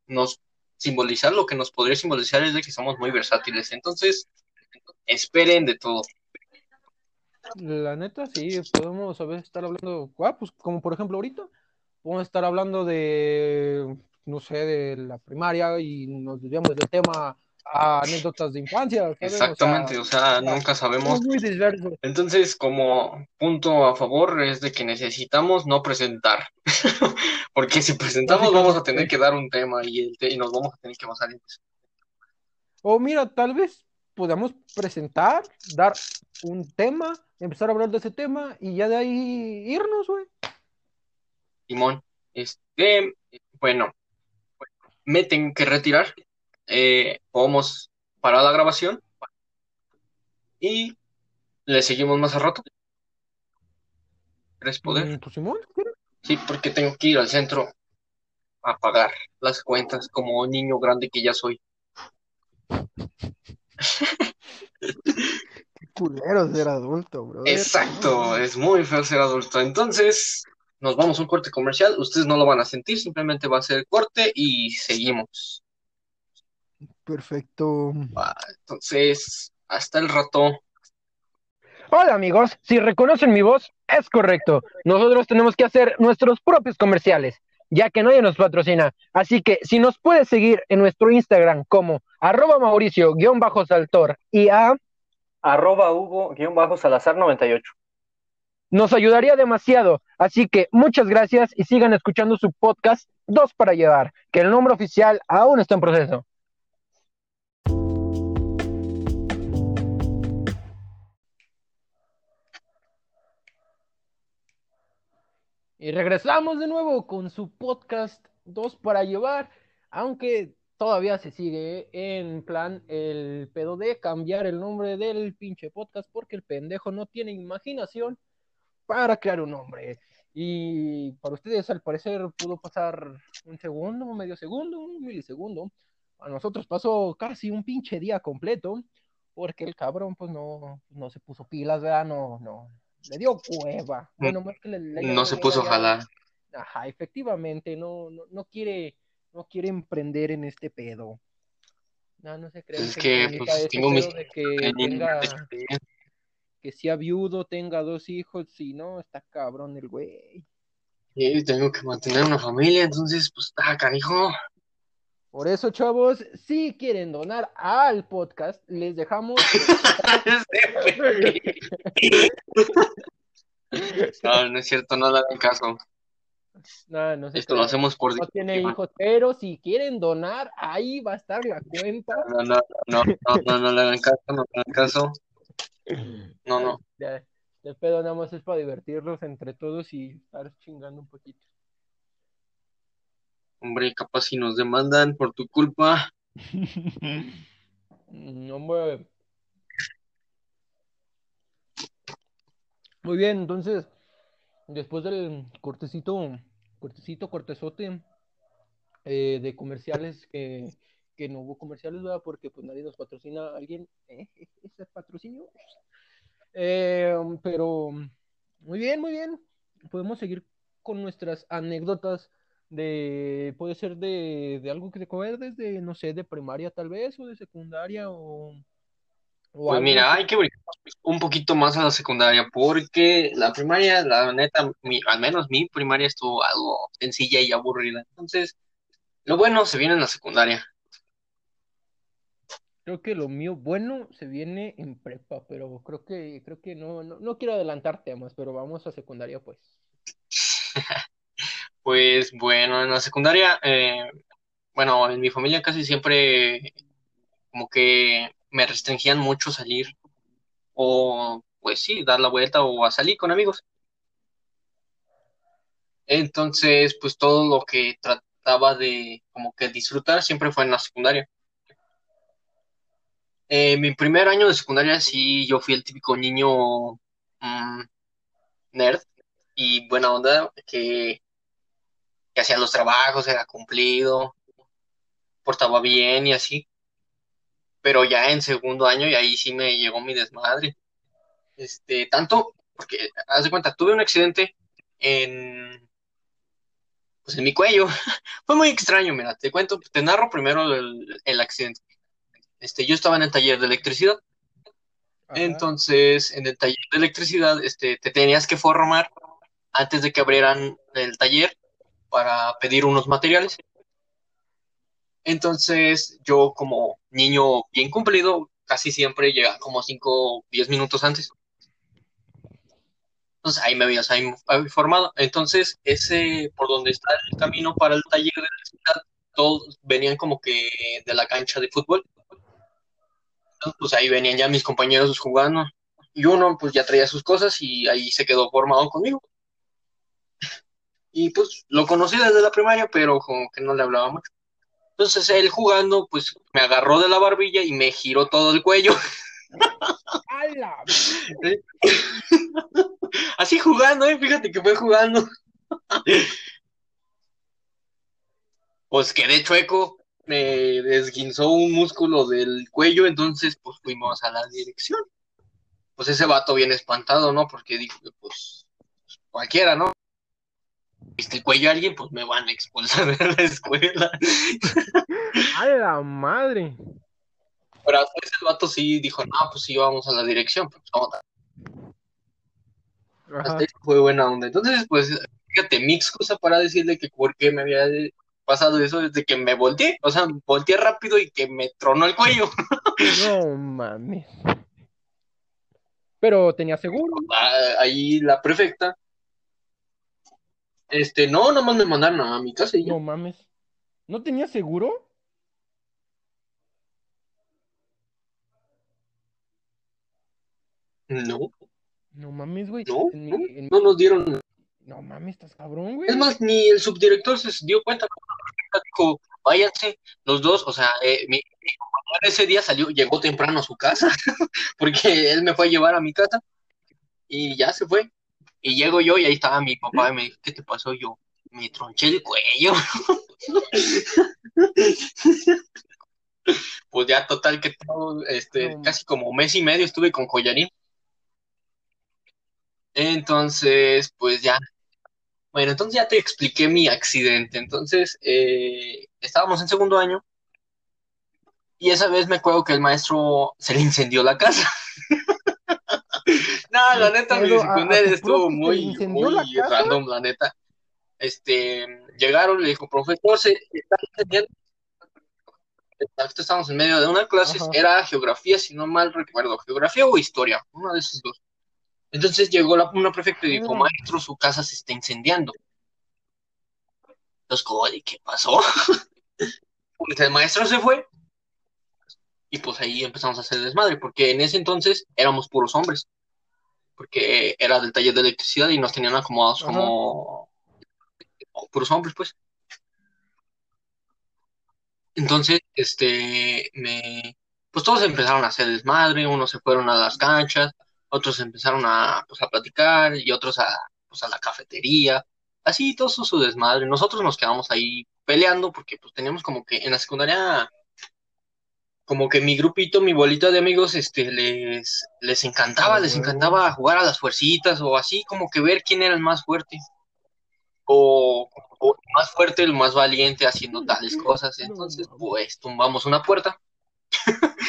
nos simbolizar, lo que nos podría simbolizar es de que somos muy versátiles. Entonces, esperen de todo. La neta, sí, podemos a veces estar hablando, ah, pues como por ejemplo ahorita, podemos estar hablando de, no sé, de la primaria y nos desviamos del tema anécdotas de infancia. Exactamente, o sea, nunca sabemos. Entonces, como punto a favor es de que necesitamos no presentar, [laughs] porque si presentamos vamos a tener que dar un tema y, el y nos vamos a tener que basar en eso. O mira, tal vez podamos presentar, dar un tema, empezar a hablar de ese tema y ya de ahí irnos, güey. Simón, este, bueno, me tengo que retirar eh, podemos parar la grabación y le seguimos más a rato. ¿Quieres poder? Mm, pues, Simón, sí, porque tengo que ir al centro a pagar las cuentas como niño grande que ya soy. Qué culero ser adulto, bro. Exacto, es muy feo ser adulto. Entonces, nos vamos a un corte comercial. Ustedes no lo van a sentir, simplemente va a ser corte y seguimos. Perfecto. entonces, hasta el rato. Hola amigos, si reconocen mi voz, es correcto. Nosotros tenemos que hacer nuestros propios comerciales, ya que nadie nos patrocina. Así que si nos puedes seguir en nuestro Instagram como arroba mauricio-saltor y a arroba hugo-salazar98. Nos ayudaría demasiado, así que muchas gracias y sigan escuchando su podcast Dos para Llevar, que el nombre oficial aún está en proceso. Y regresamos de nuevo con su podcast Dos para llevar, aunque todavía se sigue en plan el pedo de cambiar el nombre del pinche podcast porque el pendejo no tiene imaginación para crear un nombre. Y para ustedes al parecer pudo pasar un segundo, un medio segundo, un milisegundo. A nosotros pasó casi un pinche día completo porque el cabrón pues no, no se puso pilas, ¿verdad? No, no, le dio cueva. Bueno, más que le, no se puso ojalá. Ajá, efectivamente, no, no, no quiere, no quiere emprender en este pedo. No, no se cree. Es que, pues, tengo mis... que, tenga, que sea viudo, tenga dos hijos, si no, está cabrón el güey. Sí, tengo que mantener una familia, entonces, pues, está canijo. Por eso, chavos, si quieren donar al podcast, les dejamos. [laughs] no, no es cierto, no le hagan caso. No, no Esto lo hacemos por. No tiene hijos, pero si quieren donar, ahí va a estar la cuenta. No, no, no, no, no, no, le hagan caso, no le hagan caso. No, no. Nada más es para divertirlos entre todos y estar chingando un poquito. Hombre, capaz si nos demandan por tu culpa. [laughs] Hombre. Muy bien, entonces, después del cortecito, cortecito, cortezote eh, de comerciales que, que no hubo comerciales, ¿verdad? Porque pues nadie nos patrocina a alguien, [laughs] ¿eh? Ese patrocinio. Pero muy bien, muy bien. Podemos seguir con nuestras anécdotas de, puede ser de, de algo que te acuerdes, de, no sé, de primaria tal vez, o de secundaria, o... o Pues mira, hay que brincar un poquito más a la secundaria, porque la primaria, la neta, mi- al menos mi primaria estuvo algo sencilla y aburrida. Entonces, lo bueno se viene en la secundaria. Creo que lo mío bueno se viene en prepa, pero creo que, creo que no, no, no quiero adelantar temas, pero vamos a secundaria, pues. [laughs] Pues bueno, en la secundaria, eh, bueno, en mi familia casi siempre como que me restringían mucho salir o pues sí, dar la vuelta o a salir con amigos. Entonces, pues todo lo que trataba de como que disfrutar siempre fue en la secundaria. Eh, mi primer año de secundaria sí, yo fui el típico niño mm, nerd y buena onda que, que hacía los trabajos, era cumplido, portaba bien y así. Pero ya en segundo año y ahí sí me llegó mi desmadre. Este, tanto, porque haz de cuenta, tuve un accidente en, pues en mi cuello. [laughs] Fue muy extraño, mira, te cuento, te narro primero el, el accidente. Este, yo estaba en el taller de electricidad. Ajá. Entonces, en el taller de electricidad, este, te tenías que formar antes de que abrieran el taller para pedir unos materiales. Entonces, yo como niño bien cumplido, casi siempre llegaba como 5 o 10 minutos antes. Entonces, ahí me habías ahí, ahí formado. Entonces, ese por donde está el camino para el taller de electricidad, todos venían como que de la cancha de fútbol. Entonces, pues ahí venían ya mis compañeros jugando. Y uno pues ya traía sus cosas y ahí se quedó formado conmigo. Y pues lo conocí desde la primaria, pero como que no le hablaba mucho. Entonces él jugando, pues me agarró de la barbilla y me giró todo el cuello. [laughs] ¡Hala! [laughs] Así jugando, ¿eh? Fíjate que fue jugando. [laughs] Pues quedé chueco, me desguinzó un músculo del cuello, entonces pues fuimos a la dirección. Pues ese vato bien espantado, ¿no? Porque dijo que pues cualquiera, ¿no? Viste el cuello a alguien, pues me van a expulsar [laughs] de la escuela. [laughs] ¡A la madre! Pero hasta ese vato sí dijo, no, pues sí, vamos a la dirección, pues vamos a... Hasta eso fue buena onda. Entonces, pues, fíjate, mi excusa para decirle que por qué me había pasado eso desde que me volteé, o sea, volteé rápido y que me tronó el cuello. [laughs] No mames. Pero tenía seguro. Ah, Ahí la prefecta, este, no, nomás me mandaron a mi casa y ya. No mames. ¿No tenía seguro? No, No mames, güey. no, En no, en- no nos dieron. No mames, estás cabrón, güey. Es más, ni el subdirector se dio cuenta. Dijo, váyanse los dos, o sea, eh, mi, mi compañero ese día salió, llegó temprano a su casa, [laughs] porque él me fue a llevar a mi casa y ya se fue. Y llego yo y ahí estaba mi papá y me dijo, ¿qué te pasó? Yo, me tronché el cuello. [laughs] Pues ya total que todo, este, No. casi como mes y medio estuve con collarín. Entonces, pues ya. Bueno, entonces ya te expliqué mi accidente. Entonces, eh, estábamos en segundo año y esa vez me acuerdo que el maestro se le incendió la casa. [laughs] No, la neta, mi secundaria tu estuvo muy, muy la random, la neta. Este, llegaron, le dijo, profesor, se está incendiando. Exacto, Estábamos en medio de una clase, Ajá. era geografía, si no mal recuerdo, geografía o historia, una de esas dos. Entonces llegó la, una prefecta y dijo, Ah. maestro, su casa se está incendiando. Entonces, como, de, ¿qué pasó? [laughs] Pues el maestro se fue y pues ahí empezamos a hacer desmadre, porque en ese entonces éramos puros hombres, porque era del taller de electricidad y nos tenían acomodados Ajá. como puros hombres, pues. Entonces, este, me, pues todos empezaron a hacer desmadre, unos se fueron a las canchas, otros empezaron a, pues, a platicar y otros a, pues, a la cafetería, así todo su desmadre. Nosotros nos quedamos ahí peleando porque pues teníamos como que en la secundaria como que mi grupito, mi bolita de amigos, este, les, les encantaba, les encantaba jugar a las fuercitas o así, como que ver quién era el más fuerte. O, o el más fuerte, el más valiente haciendo tales cosas. Entonces, pues, tumbamos una puerta. [laughs]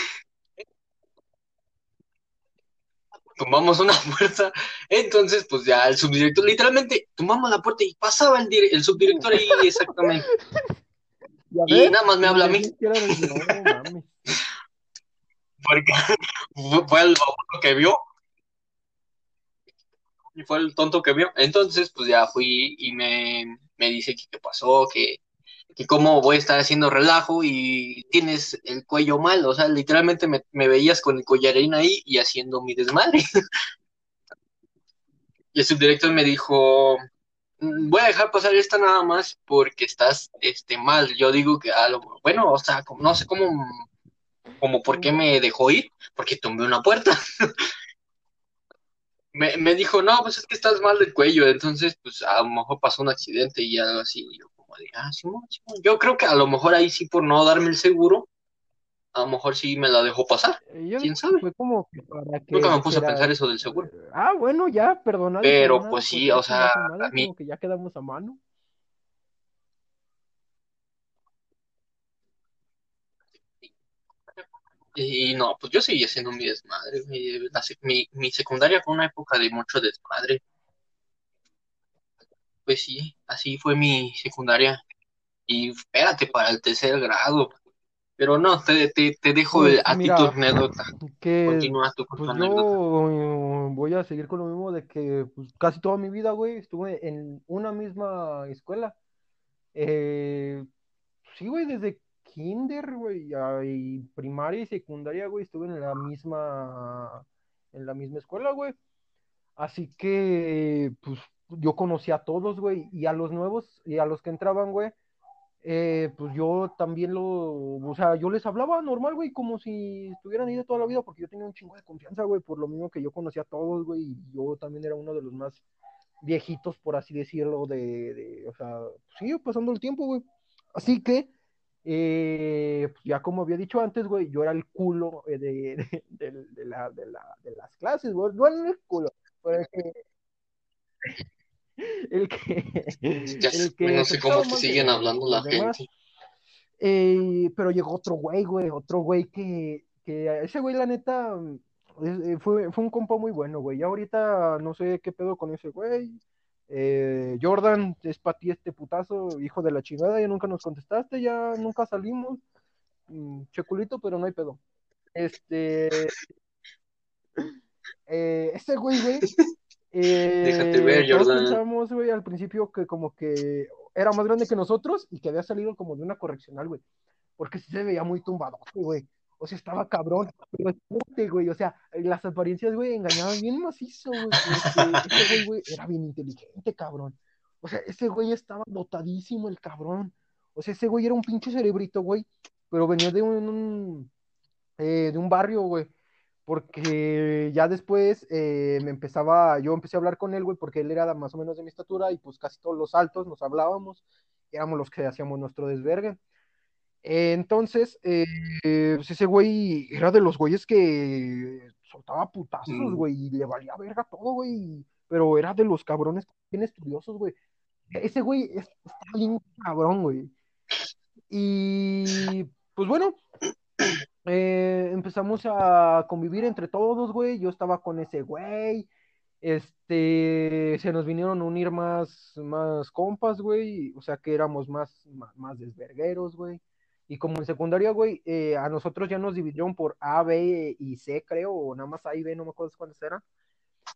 tumbamos una puerta, entonces pues ya el subdirector, literalmente tumbamos la puerta y pasaba el, el subdirector ahí exactamente. [laughs] Y nada más me habla a mí. Porque [laughs] fue el que vio. Y fue el tonto que vio. Entonces, pues ya fui y me, me dice que qué pasó, que, que cómo voy a estar haciendo relajo y tienes el cuello mal. O sea, literalmente me, me veías con el collarín ahí y haciendo mi desmadre. [laughs] y el subdirector me dijo, Mm, voy a dejar pasar esta nada más porque estás este, mal. Yo digo que, a bueno, o sea, no sé cómo, como por qué me dejó ir, porque tumbé una puerta. [laughs] me, me, dijo, no, pues es que estás mal del cuello, entonces, pues a lo mejor pasó un accidente y algo así. Y yo, como de, ah, sí, yo creo que a lo mejor ahí sí, por no darme el seguro, a lo mejor sí me la dejó pasar. Eh, ¿Quién sabe? Fue como que para que Nunca me puse a pensar eso del seguro. Ah, bueno, ya, perdona. Pero pues sí, o sea, a mí... Como que ya quedamos a mano. Y no, pues yo seguía siendo mi desmadre. Mi, mi, secundaria fue una época de mucho desmadre. Pues sí, así fue mi secundaria. Y espérate, para el tercer grado, pero no, te, te, te dejo pues, a ti tu anécdota. Continúa tu, pues yo voy a seguir con lo mismo de que pues, casi toda mi vida, güey, estuve en una misma escuela. Eh, sí, güey, desde kinder, güey, y primaria y secundaria, güey, estuve en la misma, en la misma escuela, güey. Así que, pues, yo conocí a todos, güey, y a los nuevos, y a los que entraban, güey, eh, pues yo también lo, o sea, yo les hablaba normal, güey, como si estuvieran ahí de toda la vida, porque yo tenía un chingo de confianza, güey, por lo mismo que yo conocía a todos, güey, y yo también era uno de los más viejitos, por así decirlo, de, de o sea, sí, pasando el tiempo, güey. Así que, eh, pues ya como había dicho antes, güey, yo era el culo de, de, de, la, de, la, de las clases, güey, no era el culo, pero que el que, [laughs] el que [laughs] no sé cómo siguen hablando la gente. Eh, pero llegó otro güey, güey, otro güey que, que ese güey, la neta, eh, fue, fue un compa muy bueno, güey. Ya ahorita no sé qué pedo con ese güey. Eh, Jordan, es para ti este putazo, hijo de la chingada, ya nunca nos contestaste, ya nunca salimos. Mm, checulito, pero no hay pedo. Este. Eh, ese güey, güey, [laughs] Déjate ver, eh, Jordan. pensamos, güey, al principio que como que era más grande que nosotros y que había salido como de una correccional, güey. Porque sí se veía muy tumbado, güey. O sea, estaba cabrón, pero es güey. O sea, las apariencias, güey, engañaban bien macizo, güey. ese güey, güey, era bien inteligente, cabrón. O sea, ese güey estaba dotadísimo, el cabrón. O sea, ese güey era un pinche cerebrito, güey. Pero venía de un, eh, de un barrio, güey porque ya después eh, me empezaba, yo empecé a hablar con él, güey, porque él era más o menos de mi estatura y pues casi todos los altos nos hablábamos, éramos los que hacíamos nuestro desvergue. Entonces, eh, pues ese güey era de los güeyes que soltaba putazos, mm. güey, y le valía verga todo, güey, pero era de los cabrones bien estudiosos, güey. Ese güey está bien cabrón, güey. Y pues bueno, [clears throat] eh, empezamos a convivir entre todos, güey. Yo estaba con ese güey. Este, se nos vinieron a unir más, más compas, güey. O sea que éramos más, más, desvergueros, güey. Y como en secundaria, güey, eh, a nosotros ya nos dividieron por A, B y C, creo, o nada más A y B, no me acuerdo cuántas eran.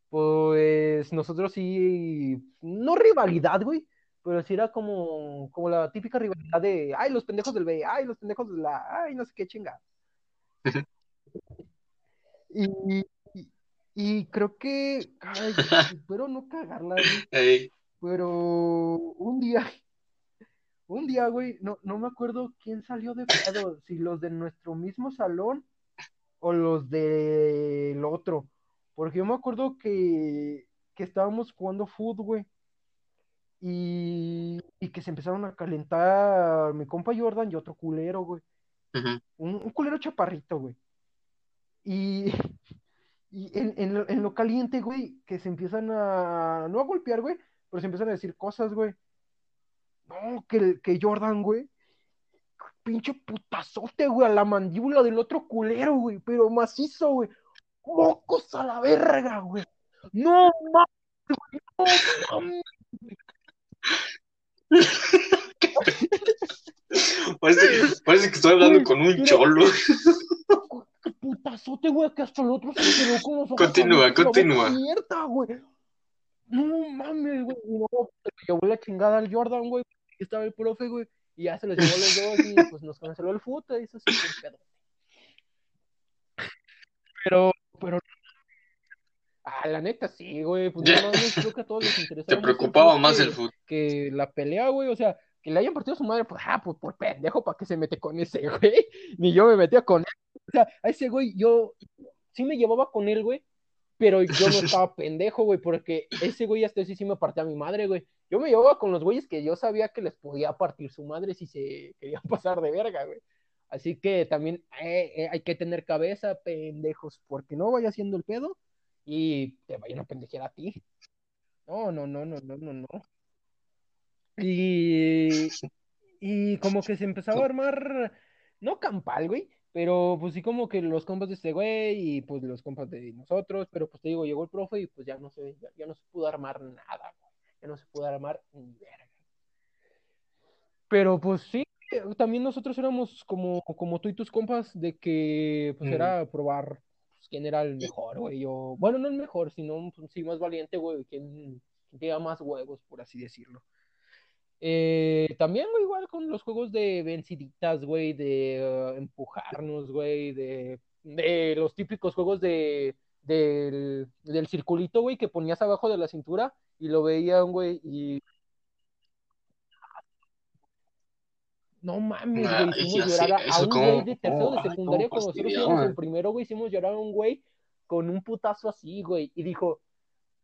Pues nosotros sí, no rivalidad, güey, pero sí era como, como la típica rivalidad de, ay, los pendejos del B, ay, los pendejos de la, ay, no sé qué chingada. Y, y, creo que, ay, [laughs] espero no cagarla, pero un día, un día, güey, no, no me acuerdo quién salió de pedo, [laughs] si los de nuestro mismo salón o los del otro, porque yo me acuerdo que, que estábamos jugando fútbol, güey, y, y que se empezaron a calentar mi compa Jordan y otro culero, güey. un, un culero chaparrito, güey. Y, [laughs] y en, en, lo, en, lo, caliente, güey, que se empiezan a, no a golpear, güey, pero se empiezan a decir cosas, güey. No, que, que Jordan, güey, pinche putazote, güey, a la mandíbula del otro culero, güey, pero macizo, güey. Mocos a la verga, güey. No mames, güey, no mames. Parece, [laughs] parece, que estoy hablando con un cholo. Putazote, güey, que hasta el otro se quedó con los ojos. Continúa, continúa. Güey. No mames, güey. No, se llevó la chingada al Jordan, güey. Estaba el profe, güey. Y ya se los llevó los dos y pues nos canceló el fútbol. Y eso sí pedo. Pero, pero. Ah, la neta sí, güey. Pues no mames, creo que a todos les interesaba. Te preocupaba más el fútbol. Que la pelea, güey, o sea, que le hayan partido a su madre, pues, ah, pues por pendejo, ¿para qué se mete con ese, [laughs] güey? Ni yo me metía con él. O sea, a ese güey, yo sí me llevaba con él, güey, pero yo no [laughs] estaba pendejo, güey, porque ese güey hasta sí sí me partía a mi madre, güey. Yo me llevaba con los güeyes que yo sabía que les podía partir su madre si se [laughs] querían pasar de verga, güey. Así que también eh, eh, hay que tener cabeza, pendejos, porque no vaya haciendo el pedo y te vayan a pendejear a ti. No, no, no, no, no, no, no. Y, [laughs] y como que se empezaba a armar, no campal, güey, pero pues sí como que los compas de este güey y pues los compas de nosotros, pero pues te digo, llegó el profe y pues ya no se, ya, ya no se pudo armar nada, güey. Ya no se pudo armar ni verga. Pero pues sí, también nosotros éramos como, como tú y tus compas de que pues era probar pues, quién era el mejor, güey. Yo, bueno, no el mejor, sino pues, sí más valiente, güey, quién, quién tenía más huevos, por así decirlo. Eh, también, güey, igual con los juegos de venciditas, güey, de uh, empujarnos, güey, de, de, los típicos juegos de, del, del circulito, güey, que ponías abajo de la cintura y lo veían, güey, y... No mames, güey, hicimos llorar a, a un güey de tercero de secundaria cuando nosotros íbamos en primero, güey, hicimos llorar a un güey con un putazo así, güey, y dijo,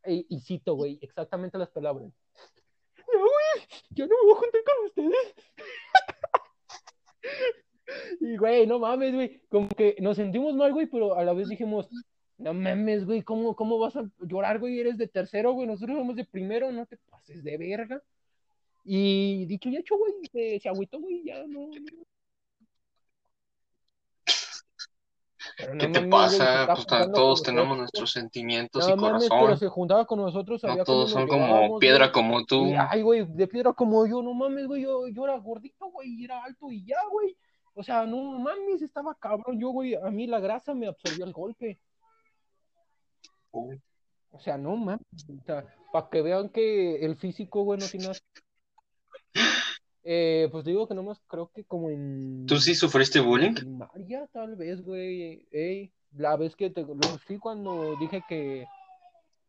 y, y cito, güey, exactamente las palabras yo no me voy a juntar con ustedes. [laughs] y, güey, no mames, güey, como que nos sentimos mal, güey, pero a la vez dijimos, no mames, güey, ¿cómo, ¿cómo vas a llorar, güey? Eres de tercero, güey, nosotros somos de primero, no te pases de verga. Y dicho y hecho, güey, se, agüitó, güey, ya no. Pero ¿Qué te pasa? Pues todos tenemos nuestros sentimientos no, y corazón. Mames, pero se juntaba con nosotros. No todos son como piedra como tú. Y, ay, güey, de piedra como yo, no mames, güey, yo, yo era gordito, güey, y era alto y ya, güey. O sea, no mames, estaba cabrón. Yo, güey, a mí la grasa me absorbió el golpe. Uy. O sea, no mames. O sea, para que vean que el físico, güey, no tiene eh, pues digo que nomás creo que como en. ¿Tú sí sufriste bullying? María, tal vez, güey. Ey, la vez que te sí cuando dije que,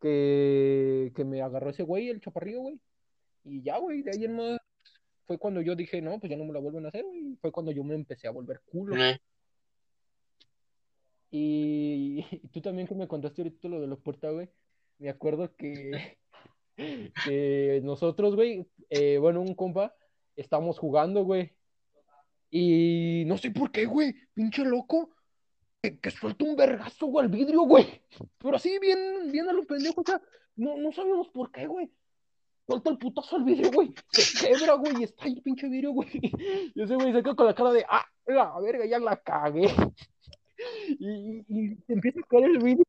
que, que me agarró ese güey, el chaparrillo, güey. Y ya, güey, de ahí en más fue cuando yo dije, no, pues ya no me la vuelven a hacer, güey. Fue cuando yo me empecé a volver culo. Mm. Y, y, tú también que me contaste ahorita lo de los puertas, güey. Me acuerdo que, [laughs] que nosotros, güey, eh, bueno, un compa estamos jugando, güey. Y no sé por qué, güey, pinche loco, que, que suelta un vergazo, güey, al vidrio, güey. Pero así, bien, bien a lo pendejo, o sea, no, no sabemos por qué, güey. Suelta el putazo al vidrio, güey. Se quebra, güey, y está ahí el pinche vidrio, güey. [laughs] Y ese güey se queda con la cara de, ah, la verga, ya la cagué. [laughs] Y, y, y empieza a caer el vidrio,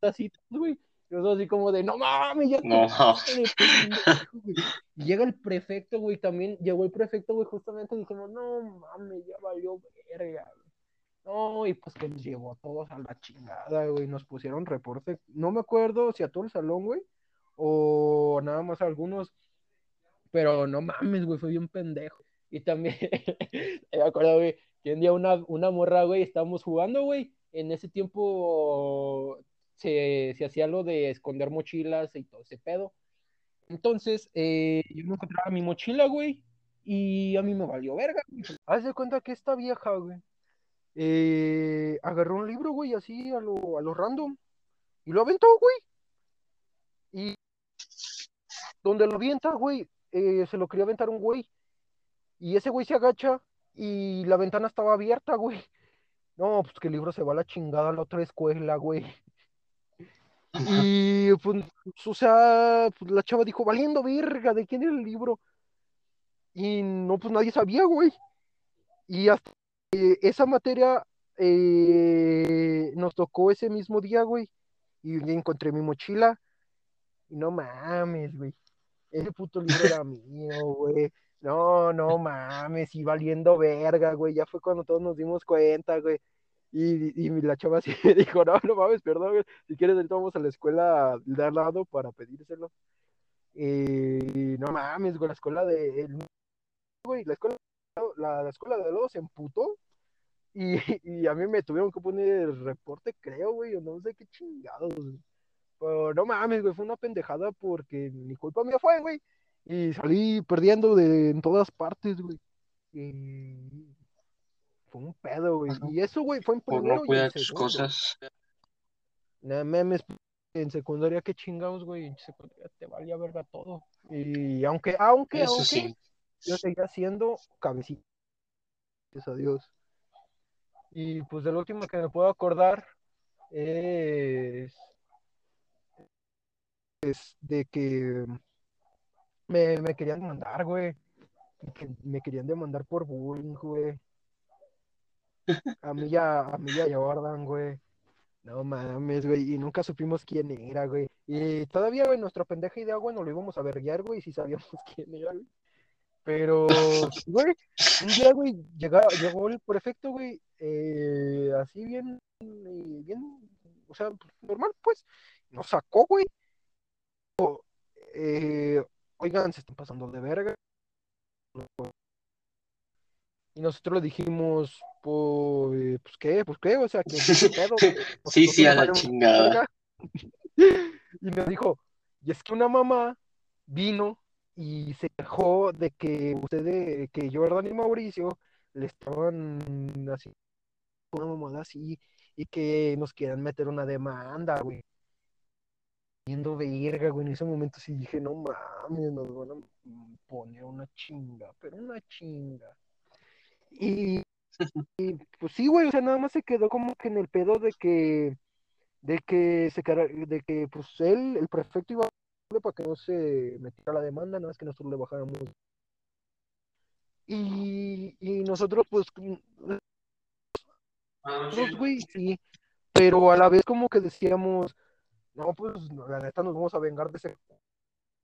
así, güey. Yo así como de, no mames, ya no. Y llega el prefecto, güey, también llegó el prefecto, güey, justamente dijimos, no mames, ya valió verga. No, y pues que nos llevó todos a la chingada, güey, nos pusieron reporte, no me acuerdo si a todo el salón, güey, o nada más a algunos, pero no mames, güey, fue bien pendejo. Y también, [laughs] me acuerdo, güey, que un día una, una morra, güey, estábamos jugando, güey, en ese tiempo se, se, hacía lo de esconder mochilas y todo ese pedo. Entonces, eh, yo me encontraba mi mochila, güey, y a mí me valió verga. Haz de cuenta que esta vieja, güey, eh, agarró un libro, güey, así a lo, a lo random, y lo aventó, güey. Y donde lo avienta, güey, eh, se lo quería aventar un güey. Y ese güey se agacha y la ventana estaba abierta, güey. No, pues que el libro se va a la chingada a la otra escuela, güey. Y pues, o sea, pues, la chava dijo, valiendo verga, ¿de quién era el libro? Y no, pues nadie sabía, güey. Y hasta esa materia eh, nos tocó ese mismo día, güey. Y encontré mi mochila. Y no mames, güey. Ese puto libro era mío, güey. No, no mames, y valiendo verga, güey. Ya fue cuando todos nos dimos cuenta, güey. Y, y la chava así [laughs] dijo, no, no mames, perdón, güey. Si quieres, ahorita vamos a la escuela de al lado para pedírselo. Y no mames, güey, la escuela de... El, güey, la escuela, la, la escuela de al lado se emputó. Y, [laughs] y, a mí me tuvieron que poner el reporte, creo, güey, o no sé qué chingados. Pero no mames, güey, fue una pendejada porque mi culpa mía fue, güey. Y salí perdiendo de en todas partes, güey. Fue un pedo, güey. Y eso, güey, fue en primero Por no cuidar tus cosas. No memes, en secundaria, qué chingados, güey. En secundaria te valía verga todo. Y aunque, aunque, Eso aunque, sí. yo seguía siendo cabecita. Gracias a Dios. Y pues del último que me puedo acordar es, es de que me, me querían demandar, güey. Que me querían demandar por bullying, güey. A mí ya, a mí ya Jordan, güey. No mames, güey. Y nunca supimos quién era, güey. Y todavía, güey, nuestra pendeja idea, güey, no lo íbamos a verguiar, güey, si sabíamos [laughs] quién era, güey. Pero, güey, un día, güey, llegó, llegó el prefecto, güey, eh, así bien, bien, o sea, normal, pues, nos sacó, güey. Eh, oigan, se están pasando de verga. Y nosotros le dijimos, pues, pues qué, pues qué, o sea, que [laughs] sí, sí, a la chingada. [laughs] Y me dijo, y es que una mamá vino y se quejó de que ustedes, que Jordan y Mauricio le estaban así, una mamada así, y que nos quieran meter una demanda, güey. Viendo verga, güey, en ese momento sí dije, no mames, nos van a poner una chinga, pero una chinga. Y, y pues sí, güey, o sea, nada más se quedó como que en el pedo de que, de que se de que pues él, el prefecto iba para que no se metiera la demanda, nada más que nosotros le bajáramos. Y, y nosotros, pues, nosotros, güey, sí, pero a la vez como que decíamos, no, pues, la neta nos vamos a vengar de ese,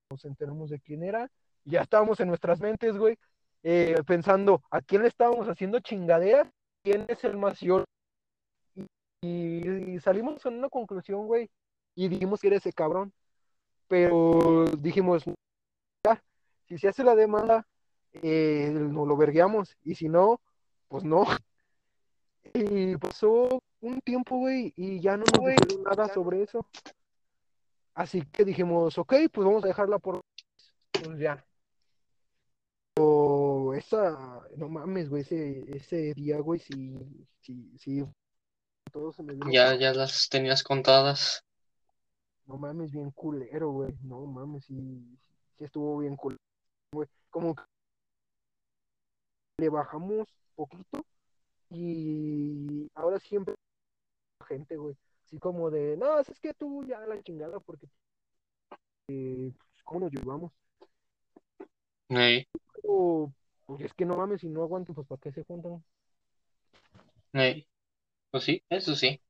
nos enteramos de quién era, y ya estábamos en nuestras mentes, güey, eh, pensando, ¿a quién le estábamos haciendo chingaderas? ¿Quién es el más y, y, y salimos con una conclusión, güey, y dijimos que era ese cabrón pero dijimos, ya, si se hace la demanda, eh, no lo vergueamos, y si no, pues no. [laughs] Y pasó un tiempo, güey, y ya no nos dijeron nada sobre eso. Así que dijimos, ok, pues vamos a dejarla por... Pues ya. O esa, no mames, güey, ese, ese día, güey, sí, sí, sí. Todo se me dio Ya, ya las tenías contadas. No mames, bien culero, güey. No mames, sí, sí estuvo bien culero, güey. Como que le bajamos poquito y ahora siempre gente, güey. Así como de, no, es que tú ya la chingada porque eh, pues, ¿cómo nos llevamos? Hey. Pero, es que no mames, si no aguantan, pues ¿para qué se juntan? Hey. Pues sí, eso sí.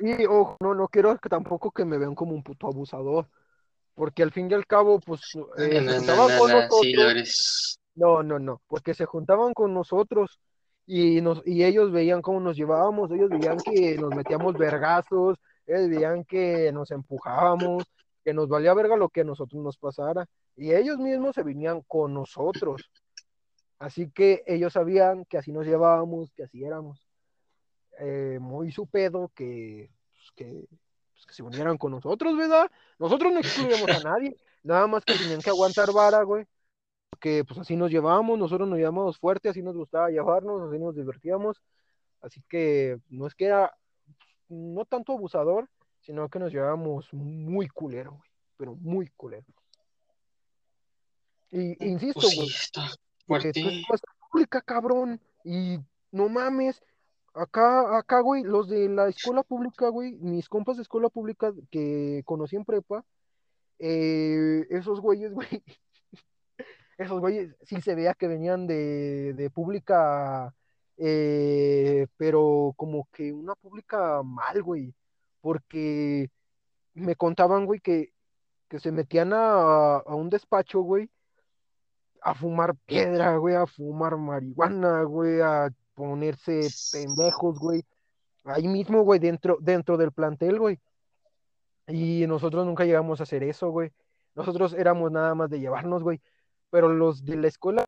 Y ojo, no, no quiero que tampoco que me vean como un puto abusador, porque al fin y al cabo, pues eh, No, se no, juntaban no, con no, nosotros. sí lo eres. No, no, no, porque se juntaban con nosotros y nos y ellos veían cómo nos llevábamos, ellos veían que nos metíamos vergazos, ellos veían que nos empujábamos, que nos valía verga lo que a nosotros nos pasara, y ellos mismos se venían con nosotros. Así que ellos sabían que así nos llevábamos, que así éramos. Eh, muy su pedo que, pues, pues, que se unieran con nosotros, ¿verdad? Nosotros no excluíamos a nadie, nada más que tenían que aguantar vara, güey. Porque pues así nos llevábamos, nosotros nos llevábamos fuerte, así nos gustaba llevarnos, así nos divertíamos. Así que no es que era no tanto abusador, sino que nos llevábamos muy culero, güey. Pero muy culero. Y insisto, Pues sí, güey, está que tú fuerte. estabas pública, cabrón. Y no mames, acá, acá, güey, los de la escuela pública, güey, mis compas de escuela pública que conocí en prepa, eh, esos güeyes, [laughs] güey, esos güeyes sí se veía que venían de, de pública, eh, pero como que una pública mal, güey, porque me contaban, güey, que, que se metían a, a un despacho, güey, a fumar piedra, güey, a fumar marihuana, güey, a ponerse pendejos, güey. Ahí mismo, güey, dentro, dentro del plantel, güey. Y nosotros nunca llegamos a hacer eso, güey. Nosotros éramos nada más de llevarnos, güey. Pero los de la escuela,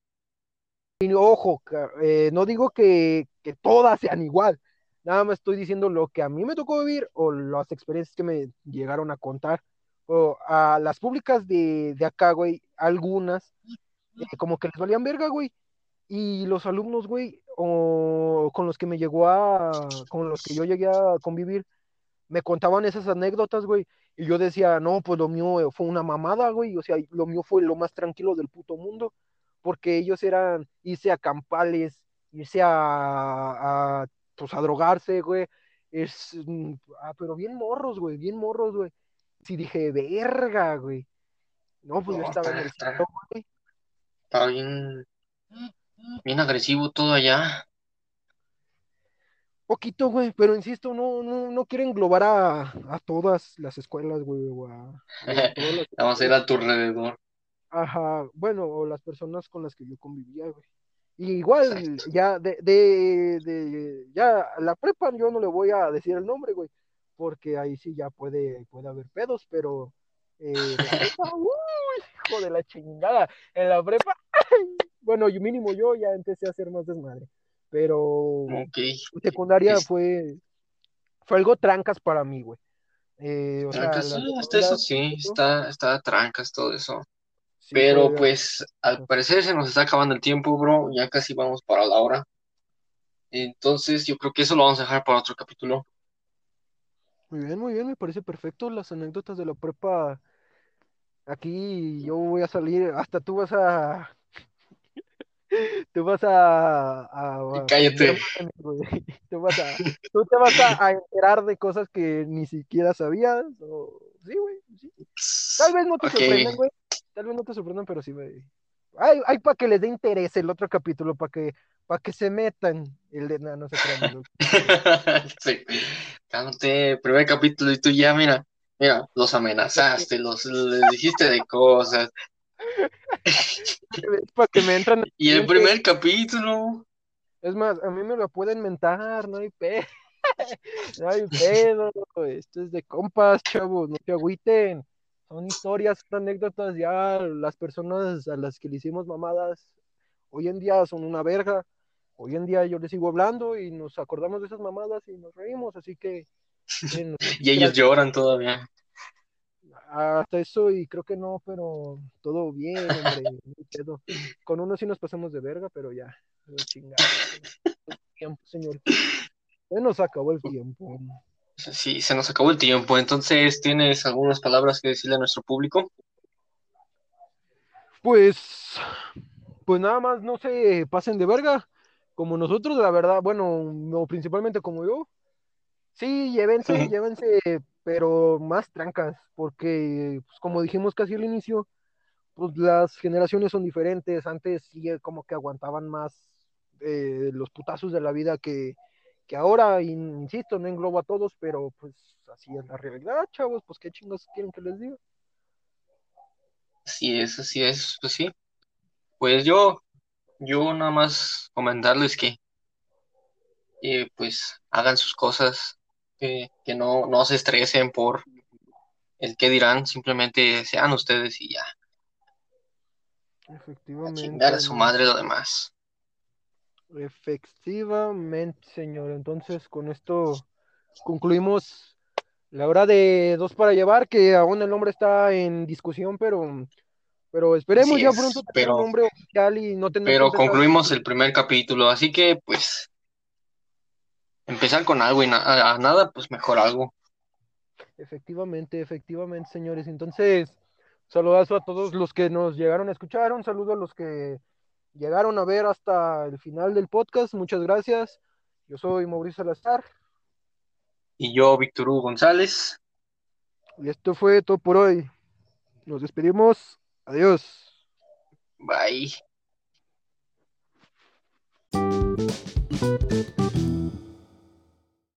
ojo, eh, no digo que, que todas sean igual. Nada más estoy diciendo lo que a mí me tocó vivir o las experiencias que me llegaron a contar. O a las públicas de, de acá, güey, algunas, eh, como que les valían verga, güey. Y los alumnos, güey, o con los que me llegó a, con los que yo llegué a convivir, me contaban esas anécdotas, güey, y yo decía, no, pues lo mío fue una mamada, güey, o sea, lo mío fue lo más tranquilo del puto mundo, porque ellos eran irse a campales, irse a, a, pues a drogarse, güey, es, mm, ah, pero bien morros, güey, bien morros, güey. Sí dije, verga, güey. No, pues yo estaba en el cielo, güey. Está bien, bien agresivo todo allá. Poquito, güey, pero insisto, no, no, no quiero englobar a, a todas las escuelas, güey, o a, o a todas las [laughs] Vamos a ir a tu alrededor. Ajá, bueno, o las personas con las que yo convivía, güey. Y Exacto. igual, ya de, de, de, ya la prepa yo no le voy a decir el nombre, güey, porque ahí sí ya puede, puede haber pedos, pero eh, la [laughs] prepa, uy, hijo de la chingada, en la prepa, bueno, yo mínimo yo ya empecé a hacer más desmadre, pero secundaria Es- fue, fue algo trancas para mí, güey. Eh, o Trancas, hasta eso sí, está, está trancas todo eso. sí Pero pues al parecer se nos está acabando el tiempo, bro. Ya casi vamos para la hora. Entonces yo creo que eso lo vamos a dejar para otro capítulo. Muy bien, muy bien, me parece perfecto las anécdotas de la prepa. Aquí yo voy a salir, hasta tú vas a, [laughs] tú vas a, Cállate. [laughs] Tú vas a, tú te vas a, a enterar de cosas que ni siquiera sabías. O... Sí, güey, sí. Tal vez no te Ok. sorprendan, güey. Tal vez no te sorprendan, pero sí, güey. Hay, hay para que les dé interés el otro capítulo, para que, para que se metan el de, no, no se crean, güey. [laughs] Cálmate, primer capítulo y tú ya, mira, mira, los amenazaste, los les dijiste de cosas. Es para que me entran [laughs] Y el primer capítulo, Es más, a mí me lo pueden mentar, no hay pedo. [laughs] No hay pedo. Esto es de compas, chavos, no se agüiten. Son historias, son anécdotas. Ya las personas a las que le hicimos mamadas hoy en día son una verga. Hoy en día yo les sigo hablando y nos acordamos de esas mamadas y nos reímos. Así que miren, [laughs] y ellos lloran todavía. hasta eso y creo que no, pero todo bien, hombre. [laughs] Con uno sí nos pasamos de verga, pero ya, chingada. Tiempo, señor. Ya nos acabó el tiempo. Sí, se nos acabó el tiempo. Entonces, ¿tienes algunas palabras que decirle a nuestro público? Pues, pues nada más no se pasen de verga. Como nosotros, la verdad, bueno, no, principalmente como yo. Sí, llévense, llévense, pero más trancas, porque pues, como dijimos casi al inicio, pues las generaciones son diferentes. Antes sí eh, como que aguantaban más eh, los putazos de la vida que, que ahora, insisto, no englobo a todos, pero pues así es la realidad, chavos, pues qué chingos quieren que les diga. Así es, así es, pues sí. Pues yo, yo nada más comentarles que, que, pues hagan sus cosas, que, que no, no se estresen por el que dirán, simplemente sean ustedes y ya, a Efectivamente. chingar a su madre lo demás. Efectivamente, señor. Entonces, con esto concluimos la hora de dos para llevar, que aún el nombre está en discusión, pero, pero esperemos ya pronto tener pero- un nombre oficial y no tener Pero concluimos el primer capítulo, así que pues empezar con algo y na- a, a nada, pues mejor algo. Efectivamente, efectivamente, señores. Entonces, saludazo a todos los que nos llegaron a escuchar, un saludo a los que llegaron a ver hasta el final del podcast, muchas gracias. Yo soy Mauricio Salazar. Y yo, Víctor Hugo González. Y esto fue todo por hoy. Nos despedimos. Adiós. Bye.